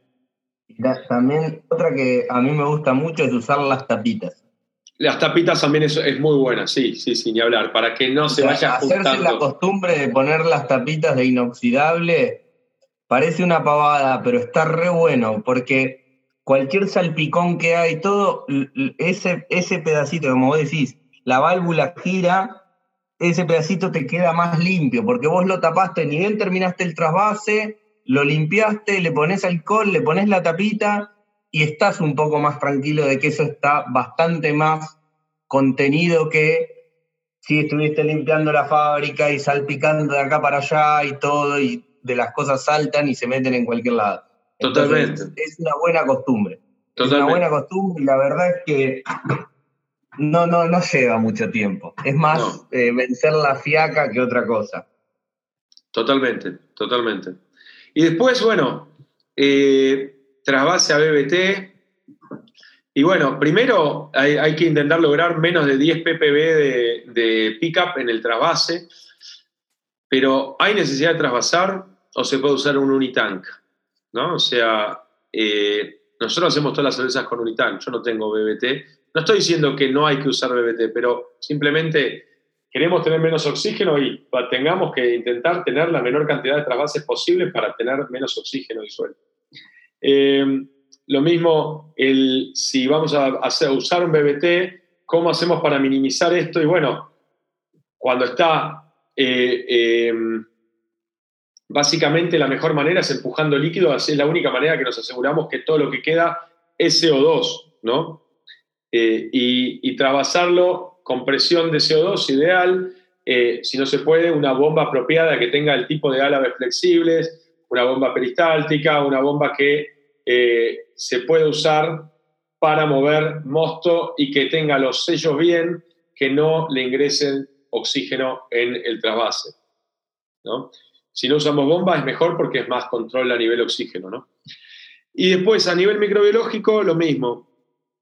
Speaker 3: también otra que a mí me gusta mucho es usar las tapitas.
Speaker 1: Las tapitas también es, muy buena, sí, sí, sin ni hablar, para que no se vaya
Speaker 3: Hacerse la costumbre de poner las tapitas de inoxidable parece una pavada, pero está re bueno, porque cualquier salpicón que hay, todo, ese, ese pedacito, como vos decís, la válvula gira, ese pedacito te queda más limpio, porque vos lo tapaste, ni bien terminaste el trasvase, lo limpiaste, le pones alcohol, le pones la tapita y estás un poco más tranquilo de que eso está bastante más contenido que si estuviste limpiando la fábrica y salpicando de acá para allá y todo, y de las cosas saltan y se meten en cualquier lado.
Speaker 1: Totalmente.
Speaker 3: es una buena costumbre. Es una buena costumbre y la verdad es que no, no, no lleva mucho tiempo. Es más eh, vencer la fiaca que otra cosa.
Speaker 1: Totalmente, totalmente. Y después, bueno, eh, trasvase a BBT. Y bueno, primero hay, que intentar lograr menos de 10 ppb de, pickup en el trasvase. Pero ¿hay necesidad de trasvasar o se puede usar un unitank? ¿no? O sea, eh, nosotros hacemos todas las cervezas con Unitank, yo no tengo BBT. No estoy diciendo que no hay que usar BBT, pero simplemente queremos tener menos oxígeno y tengamos que intentar tener la menor cantidad de trasvases posible para tener menos oxígeno disuelto. Eh, lo mismo, el, si vamos a, usar un BBT, ¿cómo hacemos para minimizar esto? Y bueno, cuando está eh, Básicamente la mejor manera es empujando líquido, así es la única manera que nos aseguramos que todo lo que queda es CO2, ¿no? Eh, y, y, con presión de CO2 ideal, eh, si no se puede, una bomba apropiada que tenga el tipo de álabes flexibles, una bomba peristáltica, una bomba que eh, se puede usar para mover mosto y que tenga los sellos bien, que no le ingresen oxígeno en el trasvase. ¿no? Si no usamos bombas es mejor porque es más control a nivel oxígeno, ¿no? Y después a nivel microbiológico lo mismo.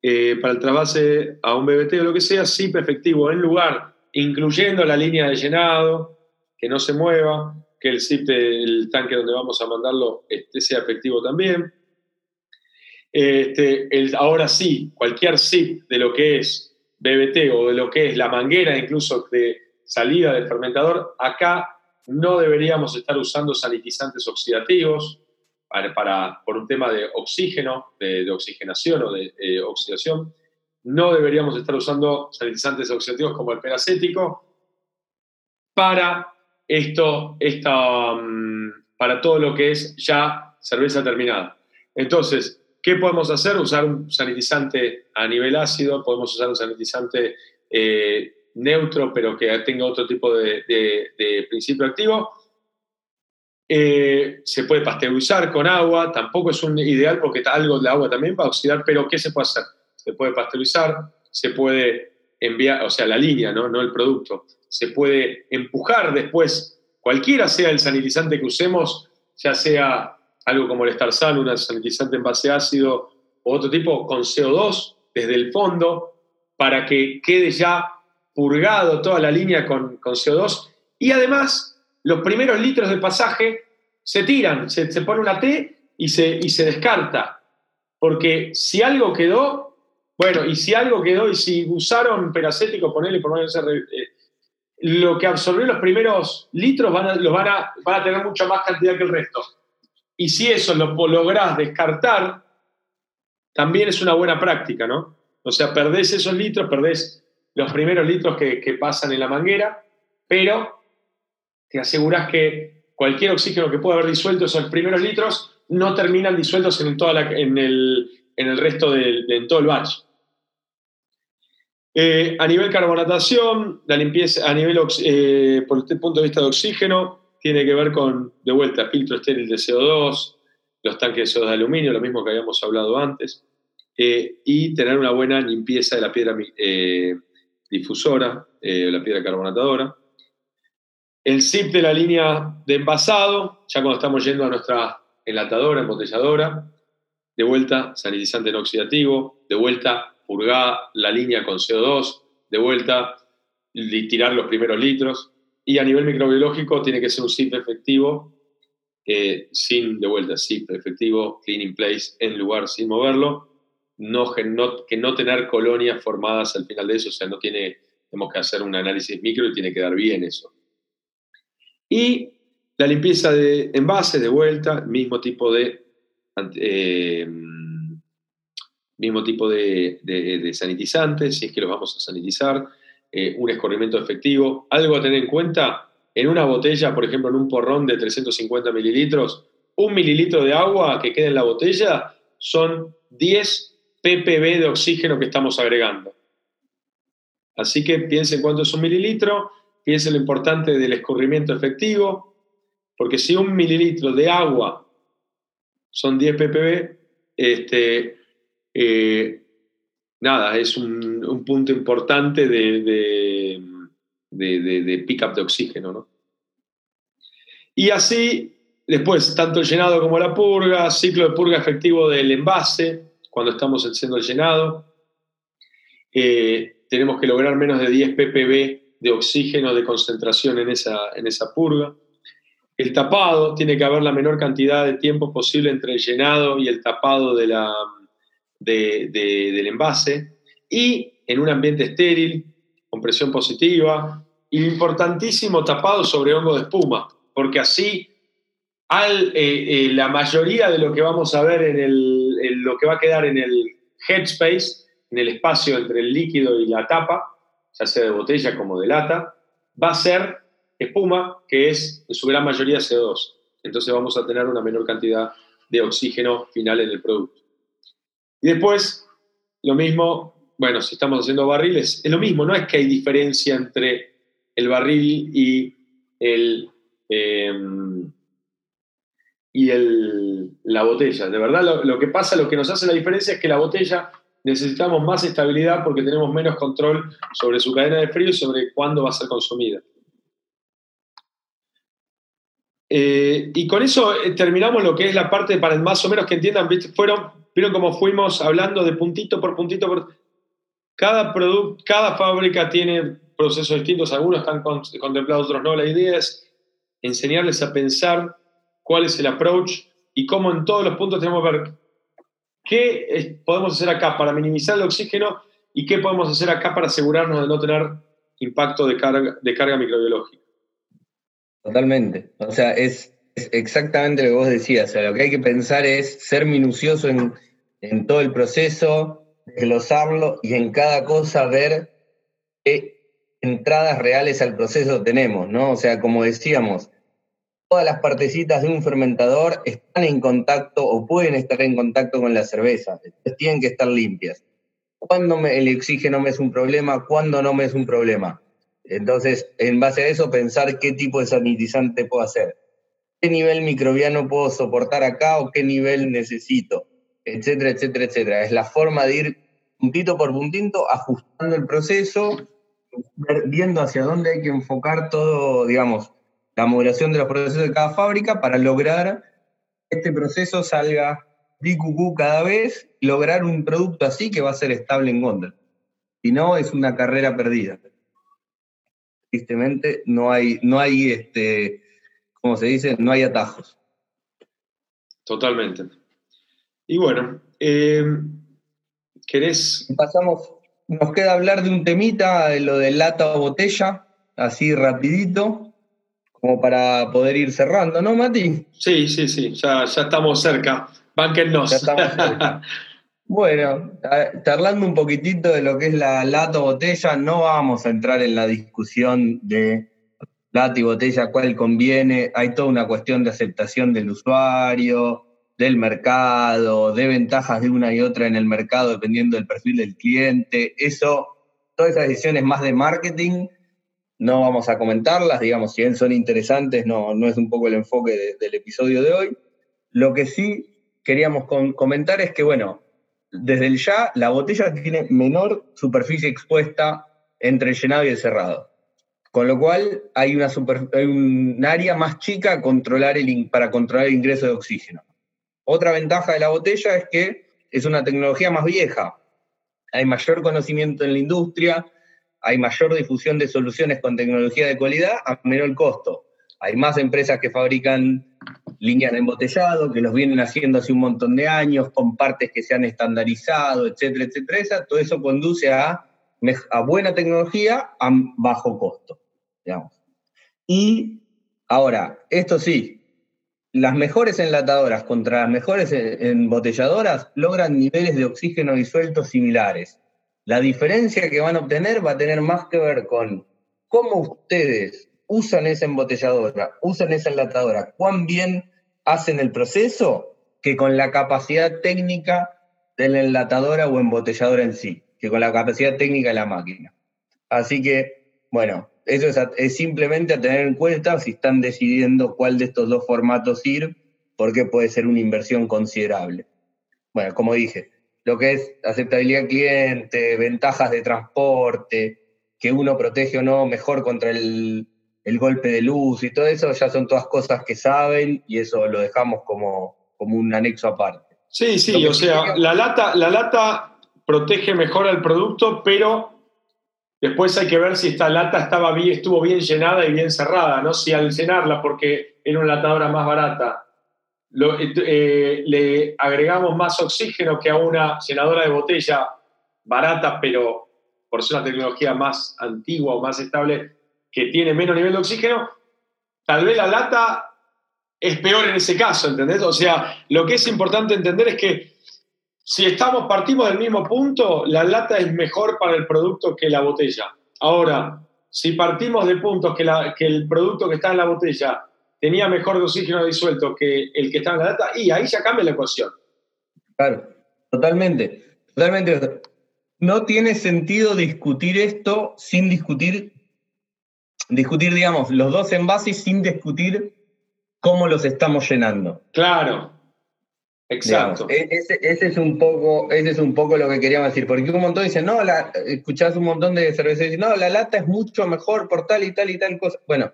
Speaker 1: Eh, para el trasvase a un BBT o lo que sea, SIP efectivo en lugar, incluyendo la línea de llenado, que no se mueva, que el SIP del tanque donde vamos a mandarlo este, sea efectivo también. Este, el, ahora sí, cualquier SIP de lo que es BBT o de lo que es la manguera incluso de salida del fermentador, acá no deberíamos estar usando sanitizantes oxidativos para, por un tema de oxígeno, de, oxigenación o de eh, oxidación. No deberíamos estar usando sanitizantes oxidativos como el peracético para esto, esta, mm, para todo lo que es ya cerveza terminada. Entonces, ¿qué podemos hacer? Usar un sanitizante a nivel ácido, podemos usar un sanitizante eh, neutro, pero que tenga otro tipo de, principio activo. Eh, se puede pasteurizar con agua, tampoco es un ideal porque algo de agua también va a oxidar, pero ¿qué se puede hacer? Se puede pasteurizar, se puede enviar, o sea, la línea, no, no el producto. Se puede empujar después, cualquiera sea el sanitizante que usemos, ya sea algo como el Starsal, un sanitizante en base ácido o otro tipo con CO2 desde el fondo, para que quede ya purgado toda la línea con, CO2 y además los primeros litros de pasaje se tiran, se, pone una T y se, y se descarta. Porque si algo quedó, Bueno, y si algo quedó, y si usaron peracético, ponele por no eh, lo que absorbió los primeros litros van a, los van a, tener mucha más cantidad que el resto. Y si eso lo lográs descartar, también es una buena práctica, ¿no? O sea, perdés esos litros, perdés los primeros litros que, pasan en la manguera, pero te aseguras que cualquier oxígeno que pueda haber disuelto esos primeros litros no terminan disueltos en, toda en, el, en el resto de, en todo el batch. Eh, a nivel carbonatación, la limpieza, a nivel, eh, por este punto de vista de oxígeno, tiene que ver con, de vuelta, filtro estéril de CO2, los tanques de CO2 de aluminio, lo mismo que habíamos hablado antes, eh, y tener una buena limpieza de la piedra difusora, la piedra carbonatadora. El zip de la línea de envasado, ya cuando estamos yendo a nuestra enlatadora, embotelladora, de vuelta sanitizante no oxidativo, de vuelta purgar la línea con CO2, de vuelta tirar los primeros litros. Y a nivel microbiológico tiene que ser un SIP efectivo, sin, de vuelta, SIP efectivo, clean in place, en lugar sin moverlo, que no tener colonias formadas al final de eso, o sea, no tiene, tenemos que hacer un análisis micro y tiene que dar bien eso. Y la limpieza de envases, de vuelta, mismo tipo de... Eh, mismo tipo de, de, sanitizantes, si es que los vamos a sanitizar, eh, un escorrimiento efectivo. Algo a tener en cuenta, en una botella, por ejemplo, en un porrón de 350 mililitros, un mililitro de agua que quede en la botella son 10 ppb de oxígeno que estamos agregando. Así que piensen cuánto es un mililitro, piensen lo importante del escurrimiento efectivo, porque si un mililitro de agua son 10 ppb, este, eh, nada, es un, punto importante de, de, de, pick-up de oxígeno. ¿no? Y así, después, tanto el llenado como la purga, ciclo de purga efectivo del envase, cuando estamos haciendo el llenado. Eh, tenemos que lograr menos de 10 ppb de oxígeno de concentración en esa, en esa purga. El tapado, tiene que haber la menor cantidad de tiempo posible entre el llenado y el tapado de la, del envase y en un ambiente estéril, con presión positiva, importantísimo tapado sobre hongo de espuma, porque así eh, eh, la mayoría de lo que vamos a ver en, el, lo que va a quedar en el headspace, en el espacio entre el líquido y la tapa, ya sea de botella como de lata, va a ser espuma, que es en su gran mayoría CO2. Entonces vamos a tener una menor cantidad de oxígeno final en el producto. Y después, lo mismo, bueno, si estamos haciendo barriles, es lo mismo, no es que hay diferencia entre el barril y el... Em, y el, la botella. De verdad, lo, que pasa, lo que nos hace la diferencia es que la botella necesitamos más estabilidad porque tenemos menos control sobre su cadena de frío y sobre cuándo va a ser consumida. Eh, y con eso eh, terminamos lo que es la parte para más o menos que entiendan, fueron, vieron cómo fuimos hablando de puntito por puntito. Por, cada, producto, cada fábrica tiene procesos distintos, algunos están contemplados, otros no. La idea es enseñarles a pensar cuál es el approach y cómo en todos los puntos tenemos que ver qué podemos hacer acá para minimizar el oxígeno y qué podemos hacer acá para asegurarnos de no tener impacto de carga, de carga microbiológica.
Speaker 3: Totalmente. O sea, es, exactamente lo que vos decías. O sea, lo que hay que pensar es ser minucioso en, en todo el proceso, desglosarlo y en cada cosa ver qué entradas reales al proceso tenemos, ¿no? O sea, como decíamos, todas las partecitas de un fermentador están en contacto o pueden estar en contacto con la cerveza, entonces tienen que estar limpias. ¿Cuándo el oxígeno me es un problema? ¿Cuándo no me es un problema? Entonces, en base a eso, pensar qué tipo de sanitizante puedo hacer. ¿Qué nivel microbiano puedo soportar acá o qué nivel necesito? Etcétera, etcétera, etcétera. Es la forma de ir puntito por puntito ajustando el proceso, viendo hacia dónde hay que enfocar todo, digamos, la modulación de los procesos de cada fábrica para lograr que este proceso salga DQQ cada vez lograr un producto así que va a ser estable en Gondel. Si no, es una carrera perdida tristemente no hay, no hay este, se dice, no hay atajos.
Speaker 1: Totalmente. Y bueno, eh, ¿Querés?
Speaker 3: Pasamos, nos queda hablar de un temita, de lo de lata o botella, así rapidito, como para poder ir cerrando, ¿no, Mati?
Speaker 1: Sí, sí, sí, ya, ya estamos cerca. Bánquennos. Ya estamos cerca.
Speaker 3: Bueno, charlando un poquitito de lo que es la lata o botella, no vamos a entrar en la discusión de lata y botella, cuál conviene. Hay toda una cuestión de aceptación del usuario, del mercado, de ventajas de una y otra en el mercado dependiendo del perfil del cliente. Eso, todas esas decisiones más de marketing, no vamos a comentarlas, digamos, si bien son interesantes, no, no es un poco el enfoque del episodio de hoy. Lo que sí queríamos comentar es que, bueno, desde el ya, la botella tiene menor superficie expuesta entre el llenado y el cerrado. Con lo cual hay, una un área más chica controlar el, para controlar el ingreso de oxígeno. Otra ventaja de la botella es que es una tecnología más vieja. Hay mayor conocimiento en la industria, hay mayor difusión de soluciones con tecnología de calidad a menor costo. Hay más empresas que fabrican líneas de embotellado, que los vienen haciendo hace un montón de años, con partes que se han estandarizado, etcétera, etcétera. Todo eso conduce a, buena tecnología a bajo costo, digamos. Y ahora, esto sí, las mejores enlatadoras contra las mejores embotelladoras logran niveles de oxígeno disuelto similares. La diferencia que van a obtener va a tener más que ver con cómo ustedes usan esa embotelladora, usan esa enlatadora, cuán bien hacen el proceso, que con la capacidad técnica de la enlatadora o embotelladora en sí, que con la capacidad técnica de la máquina. Así que, bueno, eso es, simplemente a tener en cuenta si están decidiendo cuál de estos dos formatos ir, porque puede ser una inversión considerable. Bueno, como dije, lo que es aceptabilidad cliente, ventajas de transporte, que uno protege o no mejor contra el, el golpe de luz y todo eso, ya son todas cosas que saben y eso lo dejamos como, como un anexo aparte.
Speaker 1: Sí, sí, o sea, la lata, la lata protege mejor al producto, pero después hay que ver si esta lata estaba bien, estuvo bien llenada y bien cerrada, ¿no? Si al llenarla, porque era una latadora más barata, eh, le agregamos más oxígeno que a una llenadora de botella barata, pero por ser una tecnología más antigua o más estable, que tiene menos nivel de oxígeno, tal vez la lata es peor en ese caso, ¿entendés? O sea, lo que es importante entender es que si estamos, partimos del mismo punto, la lata es mejor para el producto que la botella. Ahora, si partimos de puntos que, que el producto que está en la botella tenía mejor de oxígeno disuelto que el que está en la lata, y ahí ya cambia la ecuación.
Speaker 3: Claro, totalmente. Totalmente. No tiene sentido discutir esto sin discutir discutir, digamos, los dos envases sin discutir cómo los estamos llenando.
Speaker 1: Claro. Exacto.
Speaker 3: E-, ese, es un poco, ese es un poco lo que queríamos decir, porque un montón dicen, no, la, escuchás un montón de cerveceros y dicen, no, la lata es mucho mejor por tal y tal y tal cosa. Bueno,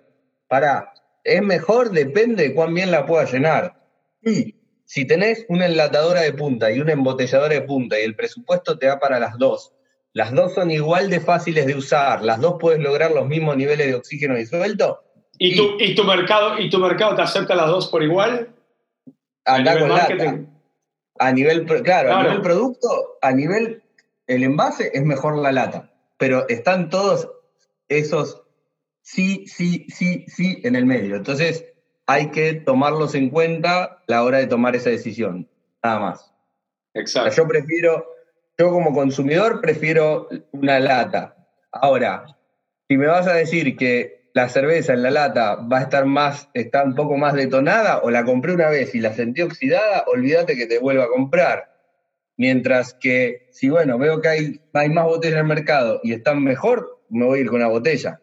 Speaker 3: para, es mejor, depende de cuán bien la puedas llenar. Y si tenés una enlatadora de punta y una embotelladora de punta y el presupuesto te da para las dos, las dos son igual de fáciles de usar, las dos puedes lograr los mismos niveles de oxígeno disuelto.
Speaker 1: ¿Y, tu, y tu, mercado, ¿Y tu mercado te acepta las dos por igual?
Speaker 3: Acá con lata. A nivel, claro, a nivel producto, a nivel el envase es mejor la lata, pero están todos esos sí, sí, sí, sí en el medio. Entonces hay que tomarlos en cuenta a la hora de tomar esa decisión, nada más.
Speaker 1: Exacto.
Speaker 3: Yo prefiero yo como consumidor prefiero una lata. Ahora, si me vas a decir que la cerveza en la lata va a estar más, está un poco más detonada, o la compré una vez y la sentí oxidada, olvídate que te vuelva a comprar. Mientras que si, bueno, veo que hay, hay más botellas en el mercado y están mejor, me voy a ir con una botella.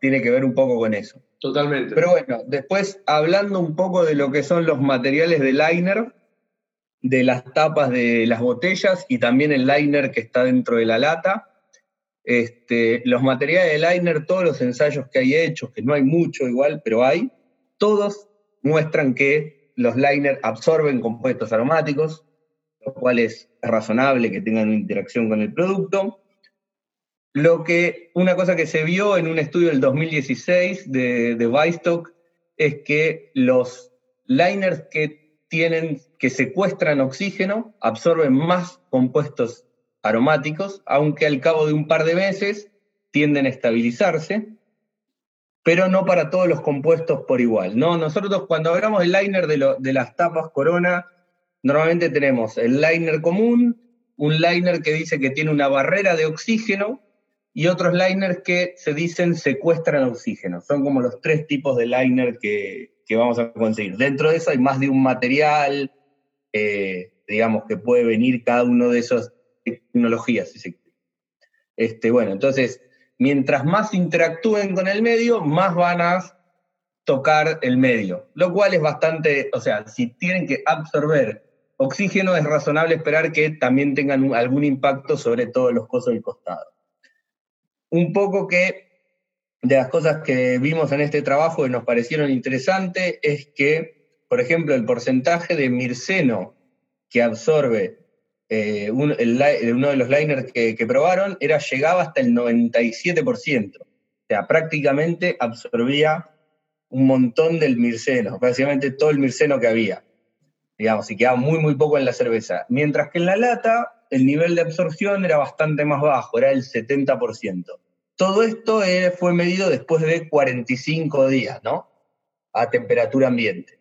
Speaker 3: tiene que ver un poco con eso.
Speaker 1: Totalmente.
Speaker 3: Pero bueno, después hablando un poco de lo que son los materiales de liner, de las tapas de las botellas y también el liner que está dentro de la lata. Este, los materiales de liner, todos los ensayos que hay hechos, que no hay mucho igual, pero hay, todos muestran que los liners absorben compuestos aromáticos, lo cual es razonable que tengan una interacción con el producto. Lo que, una cosa que se vio en un estudio del 2016 de, de es que los liners que tienen, que secuestran oxígeno, absorben más compuestos aromáticos, aunque al cabo de un par de meses tienden a estabilizarse, pero no para todos los compuestos por igual. ¿no? Nosotros cuando hablamos del liner de, de las tapas Corona, normalmente tenemos el liner común, un liner que dice que tiene una barrera de oxígeno y otros liners que se dicen secuestran oxígeno. Son como los tres tipos de liner que, vamos a conseguir. Dentro de eso hay más de un material, eh, digamos, que puede venir cada uno de esas tecnologías. Este, bueno, entonces, mientras más interactúen con el medio, más van a tocar el medio, lo cual es bastante, o sea, si tienen que absorber oxígeno, es razonable esperar que también tengan algún impacto sobre todos los cosas del costado. Un poco que de las cosas que vimos en este trabajo y nos parecieron interesantes es que, por ejemplo, el porcentaje de mirceno que absorbe eh, uno de los liners que, que, probaron era, llegaba hasta el 97%. O sea, prácticamente absorbía un montón del mirceno, prácticamente todo el mirceno que había digamos, y quedaba muy, muy poco en la cerveza. Mientras que en la lata el nivel de absorción era bastante más bajo, era el 70%. Todo esto eh, fue medido después de 45 días, ¿no? A temperatura ambiente.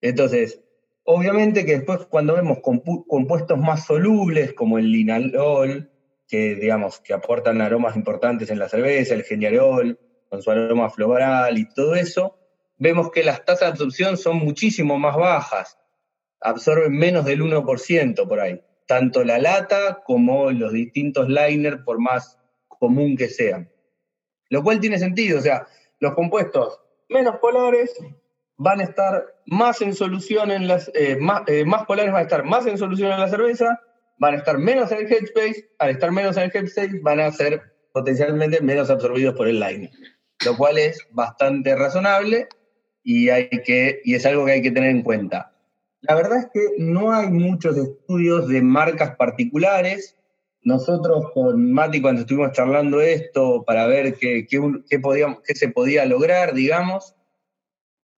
Speaker 3: Entonces, obviamente que después cuando vemos compuestos más solubles como el linalol, que digamos que aportan aromas importantes en la cerveza, el geniarol, con su aroma floral y todo eso, vemos que las tasas de absorción son muchísimo más bajas absorben menos del 1% por ahí, tanto la lata como los distintos liners, por más común que sean. Lo cual tiene sentido, o sea, los compuestos menos polares van a estar más en solución en las, eh, más, eh, más, polares van a estar más en solución en la cerveza, van a estar menos en el headspace, al estar menos en el headspace van a ser potencialmente menos absorbidos por el liner, lo cual es bastante razonable y, hay que, y es algo que hay que tener en cuenta. La verdad es que no hay muchos estudios de marcas particulares. Nosotros con Mati cuando estuvimos charlando esto para ver qué, podíamos, qué se podía lograr, digamos,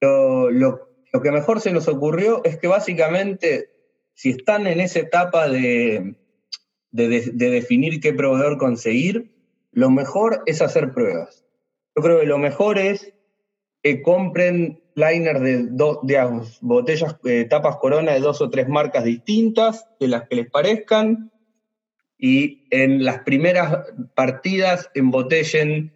Speaker 3: lo, que mejor se nos ocurrió es que básicamente si están en esa etapa de, de definir qué proveedor conseguir, lo mejor es hacer pruebas. Yo creo que lo mejor es que compren liner de, dos botellas, eh, tapas corona de dos o tres marcas distintas, de las que les parezcan, y en las primeras partidas embotellen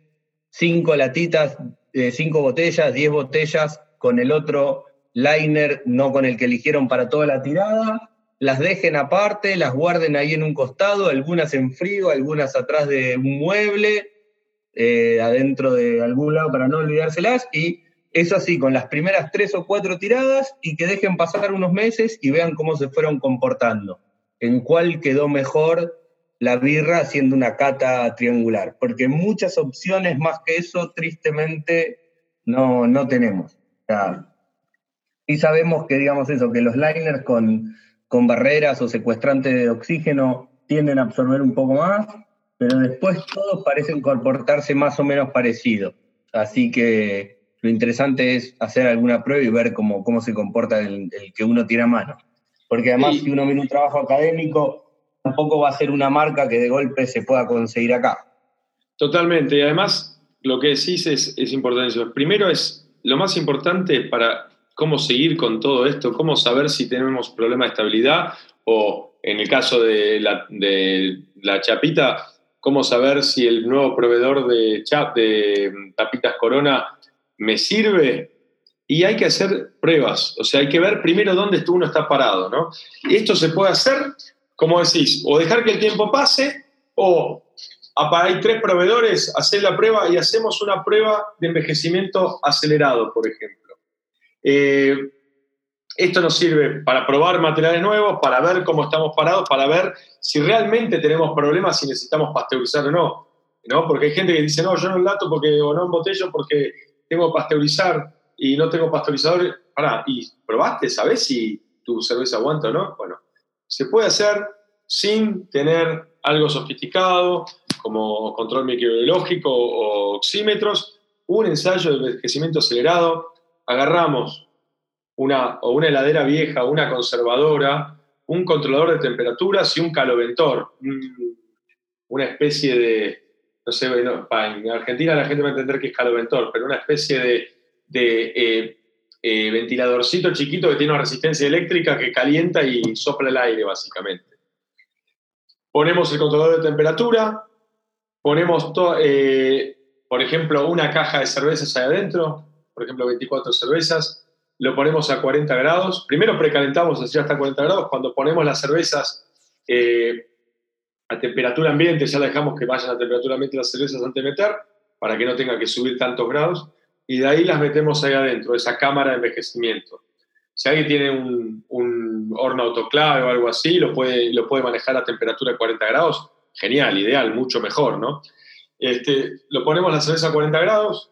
Speaker 3: cinco latitas, eh, cinco botellas, diez botellas con el otro liner, no con el que eligieron para toda la tirada, las dejen aparte, las guarden ahí en un costado, algunas en frío, algunas atrás de un mueble, eh, adentro de algún lado para no olvidárselas, y eso así, con las primeras tres o cuatro tiradas y que dejen pasar unos meses y vean cómo se fueron comportando. En cuál quedó mejor la birra haciendo una cata triangular. Porque muchas opciones más que eso, tristemente, no, no tenemos. Y sabemos que, digamos eso, que los liners con, con barreras o secuestrantes de oxígeno tienden a absorber un poco más, pero después todos parecen comportarse más o menos parecido. Así que lo interesante es hacer alguna prueba y ver cómo, cómo se comporta el, que uno tiene a mano. Porque además, si uno viene un trabajo académico, tampoco va a ser una marca que de golpe se pueda conseguir acá.
Speaker 1: Totalmente. Y además, lo que decís es, es importante. Primero es lo más importante para cómo seguir con todo esto, cómo saber si tenemos problema de estabilidad o en el caso de la, chapita, cómo saber si el nuevo proveedor de, chap, de tapitas Corona me sirve y hay que hacer pruebas, o sea, hay que ver primero dónde uno está parado, ¿no? Y esto se puede hacer, como decís, o dejar que el tiempo pase, o hay tres proveedores, hacer la prueba y hacemos una prueba de envejecimiento acelerado, por ejemplo. Eh, esto nos sirve para probar materiales nuevos, para ver cómo estamos parados, para ver si realmente tenemos problemas, si necesitamos pasteurizar o no. ¿no? Porque hay gente que dice, no, yo no lato porque, o no embotello porque tengo que pasteurizar y no tengo pasteurizador, pará, ¿y probaste? ¿Sabes si tu cerveza aguanta o no? Bueno, se puede hacer sin tener algo sofisticado como control microbiológico o oxímetros, un ensayo de envejecimiento acelerado, agarramos una, o una heladera vieja, una conservadora, un controlador de temperaturas y un caloventor, una especie de, no sé, en Argentina la gente va a entender que es caloventor, pero una especie de, eh, eh, ventiladorcito chiquito que tiene una resistencia eléctrica que calienta y sopla el aire, básicamente. Ponemos el controlador de temperatura, ponemos, eh, por ejemplo, una caja de cervezas ahí adentro, por ejemplo, 24 cervezas, lo ponemos a 40 grados. Primero precalentamos así hasta 40 grados. Cuando ponemos las cervezas eh, a temperatura ambiente, ya dejamos que vayan a temperatura ambiente las cervezas antes de meter, para que no tenga que subir tantos grados. Y de ahí las metemos ahí adentro, esa cámara de envejecimiento. Si alguien tiene un, horno autoclave o algo así, lo puede, lo puede manejar a temperatura de 40 grados. Genial, ideal, mucho mejor, ¿no? Este, lo ponemos la cerveza a 40 grados,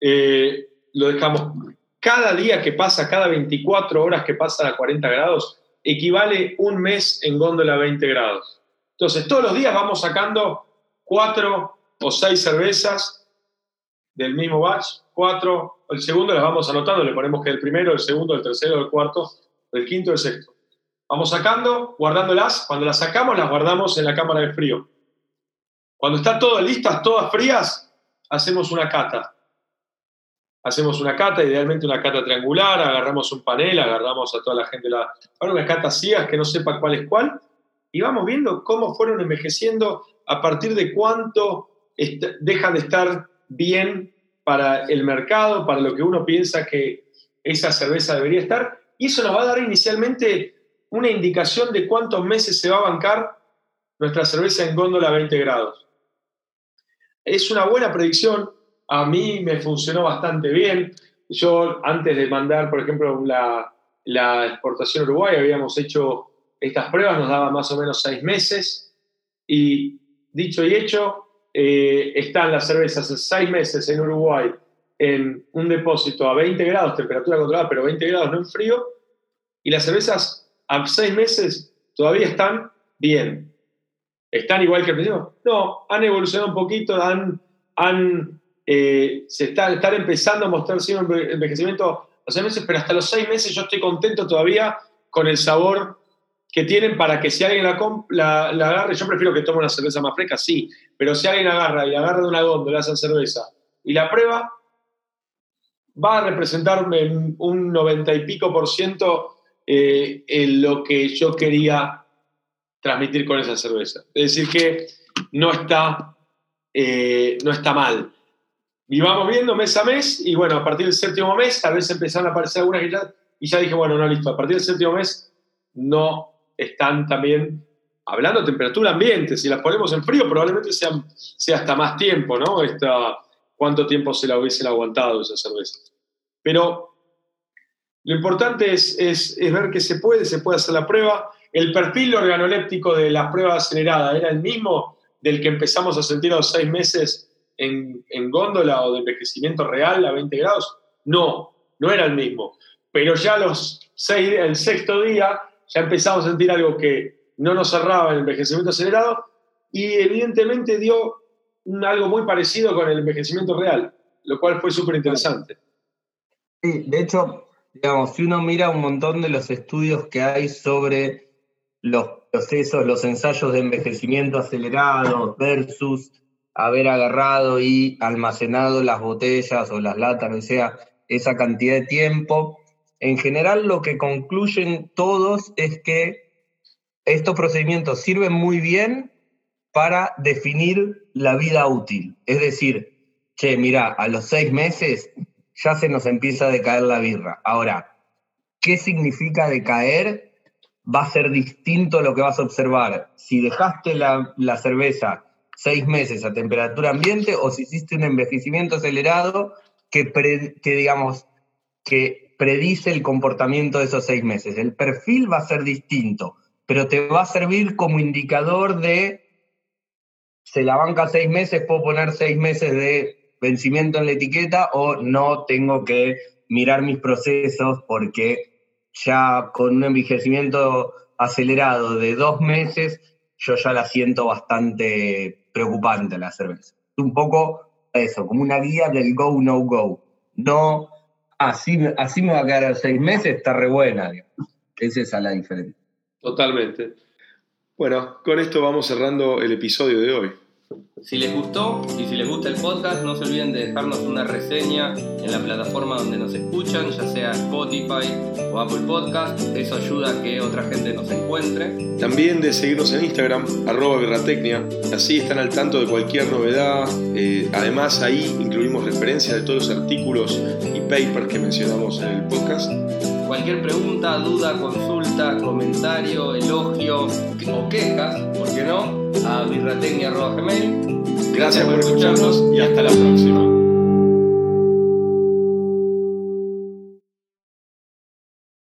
Speaker 1: eh, lo dejamos cada día que pasa, cada 24 horas que pasa a 40 grados, equivale un mes en góndola a 20 grados. Entonces, todos los días vamos sacando cuatro o seis cervezas del mismo batch, cuatro, el segundo las vamos anotando, le ponemos que el primero, el segundo, el tercero, el cuarto, el quinto, el sexto. Vamos sacando, guardándolas, cuando las sacamos las guardamos en la cámara de frío. Cuando están todas listas, todas frías, hacemos una cata hacemos una cata, idealmente una cata triangular, agarramos un panel, agarramos a toda la gente, la, para una cata ciegas que no sepa cuál es cuál, y vamos viendo cómo fueron envejeciendo, a partir de cuánto dejan de estar bien para el mercado, para lo que uno piensa que esa cerveza debería estar, y eso nos va a dar inicialmente una indicación de cuántos meses se va a bancar nuestra cerveza en góndola a 20 grados. Es una buena predicción, a mí me funcionó bastante bien. Yo, antes de mandar, por ejemplo, la, exportación a Uruguay, habíamos hecho estas pruebas, nos daba más o menos seis meses. Y dicho y hecho, eh, están las cervezas seis meses en Uruguay en un depósito a 20 grados, temperatura controlada, pero 20 grados no en frío. Y las cervezas a seis meses todavía están bien. ¿Están igual que el principio? No, han evolucionado un poquito, han, han eh, se está, estar empezando a mostrar un envejecimiento a seis meses, pero hasta los seis meses yo estoy contento todavía con el sabor que tienen para que si alguien la, la, agarre, yo prefiero que tome una cerveza más fresca, sí, pero si alguien agarra y agarra de una góndola esa cerveza y la prueba, va a representarme un noventa y pico por ciento eh, en lo que yo quería transmitir con esa cerveza. Es decir, que no está, eh, no está mal. Y vamos viendo mes a mes, y bueno, a partir del séptimo mes, tal vez empezaron a aparecer algunas y ya, y ya dije, bueno, no, listo, a partir del séptimo mes no están también hablando de temperatura ambiente. Si las ponemos en frío, probablemente sea, sea hasta más tiempo, ¿no? Esta, cuánto tiempo se la hubiesen aguantado esa cerveza. Pero lo importante es, es, es, ver que se puede, se puede hacer la prueba. El perfil organoléptico de la prueba acelerada era el mismo del que empezamos a sentir a los seis meses en, góndola o de envejecimiento real a 20 grados? No, no era el mismo. Pero ya los seis, el sexto día ya empezamos a sentir algo que no nos cerraba el envejecimiento acelerado y evidentemente dio algo muy parecido con el envejecimiento real, lo cual fue súper interesante.
Speaker 3: Sí, de hecho, digamos, si uno mira un montón de los estudios que hay sobre los procesos, los ensayos de envejecimiento acelerado versus haber agarrado y almacenado las botellas o las latas, o sea, esa cantidad de tiempo. En general lo que concluyen todos es que estos procedimientos sirven muy bien para definir la vida útil. Es decir, che, mira, a los seis meses ya se nos empieza a decaer la birra. Ahora, ¿qué significa decaer? Va a ser distinto lo que vas a observar. Si dejaste la, la cerveza seis meses a temperatura ambiente o si hiciste un envejecimiento acelerado que, que, digamos, que predice el comportamiento de esos seis meses. El perfil va a ser distinto, pero te va a servir como indicador de, se la banca seis meses, puedo poner seis meses de vencimiento en la etiqueta o no tengo que mirar mis procesos porque ya con un envejecimiento acelerado de dos meses, yo ya la siento bastante preocupante la cerveza. Un poco eso, como una guía del go, no go. No
Speaker 4: así, así me va a quedar seis meses, está re buena. Esa es la diferencia.
Speaker 5: Totalmente. Bueno, con esto vamos cerrando el episodio de hoy.
Speaker 3: Si les gustó y si les gusta el podcast, no se olviden de dejarnos una reseña en la plataforma donde nos escuchan, ya sea Spotify o Apple Podcast. Eso ayuda a que otra gente nos encuentre.
Speaker 5: También de seguirnos en Instagram, arroba birratecnia. Así están al tanto de cualquier novedad. Eh, además, ahí incluimos referencias de todos los artículos y papers que mencionamos en el podcast.
Speaker 3: Cualquier pregunta, duda, consulta, comentario, elogio o quejas, ¿por qué no? A birratecnia.gmail.
Speaker 5: Gracias por escucharnos y hasta la próxima.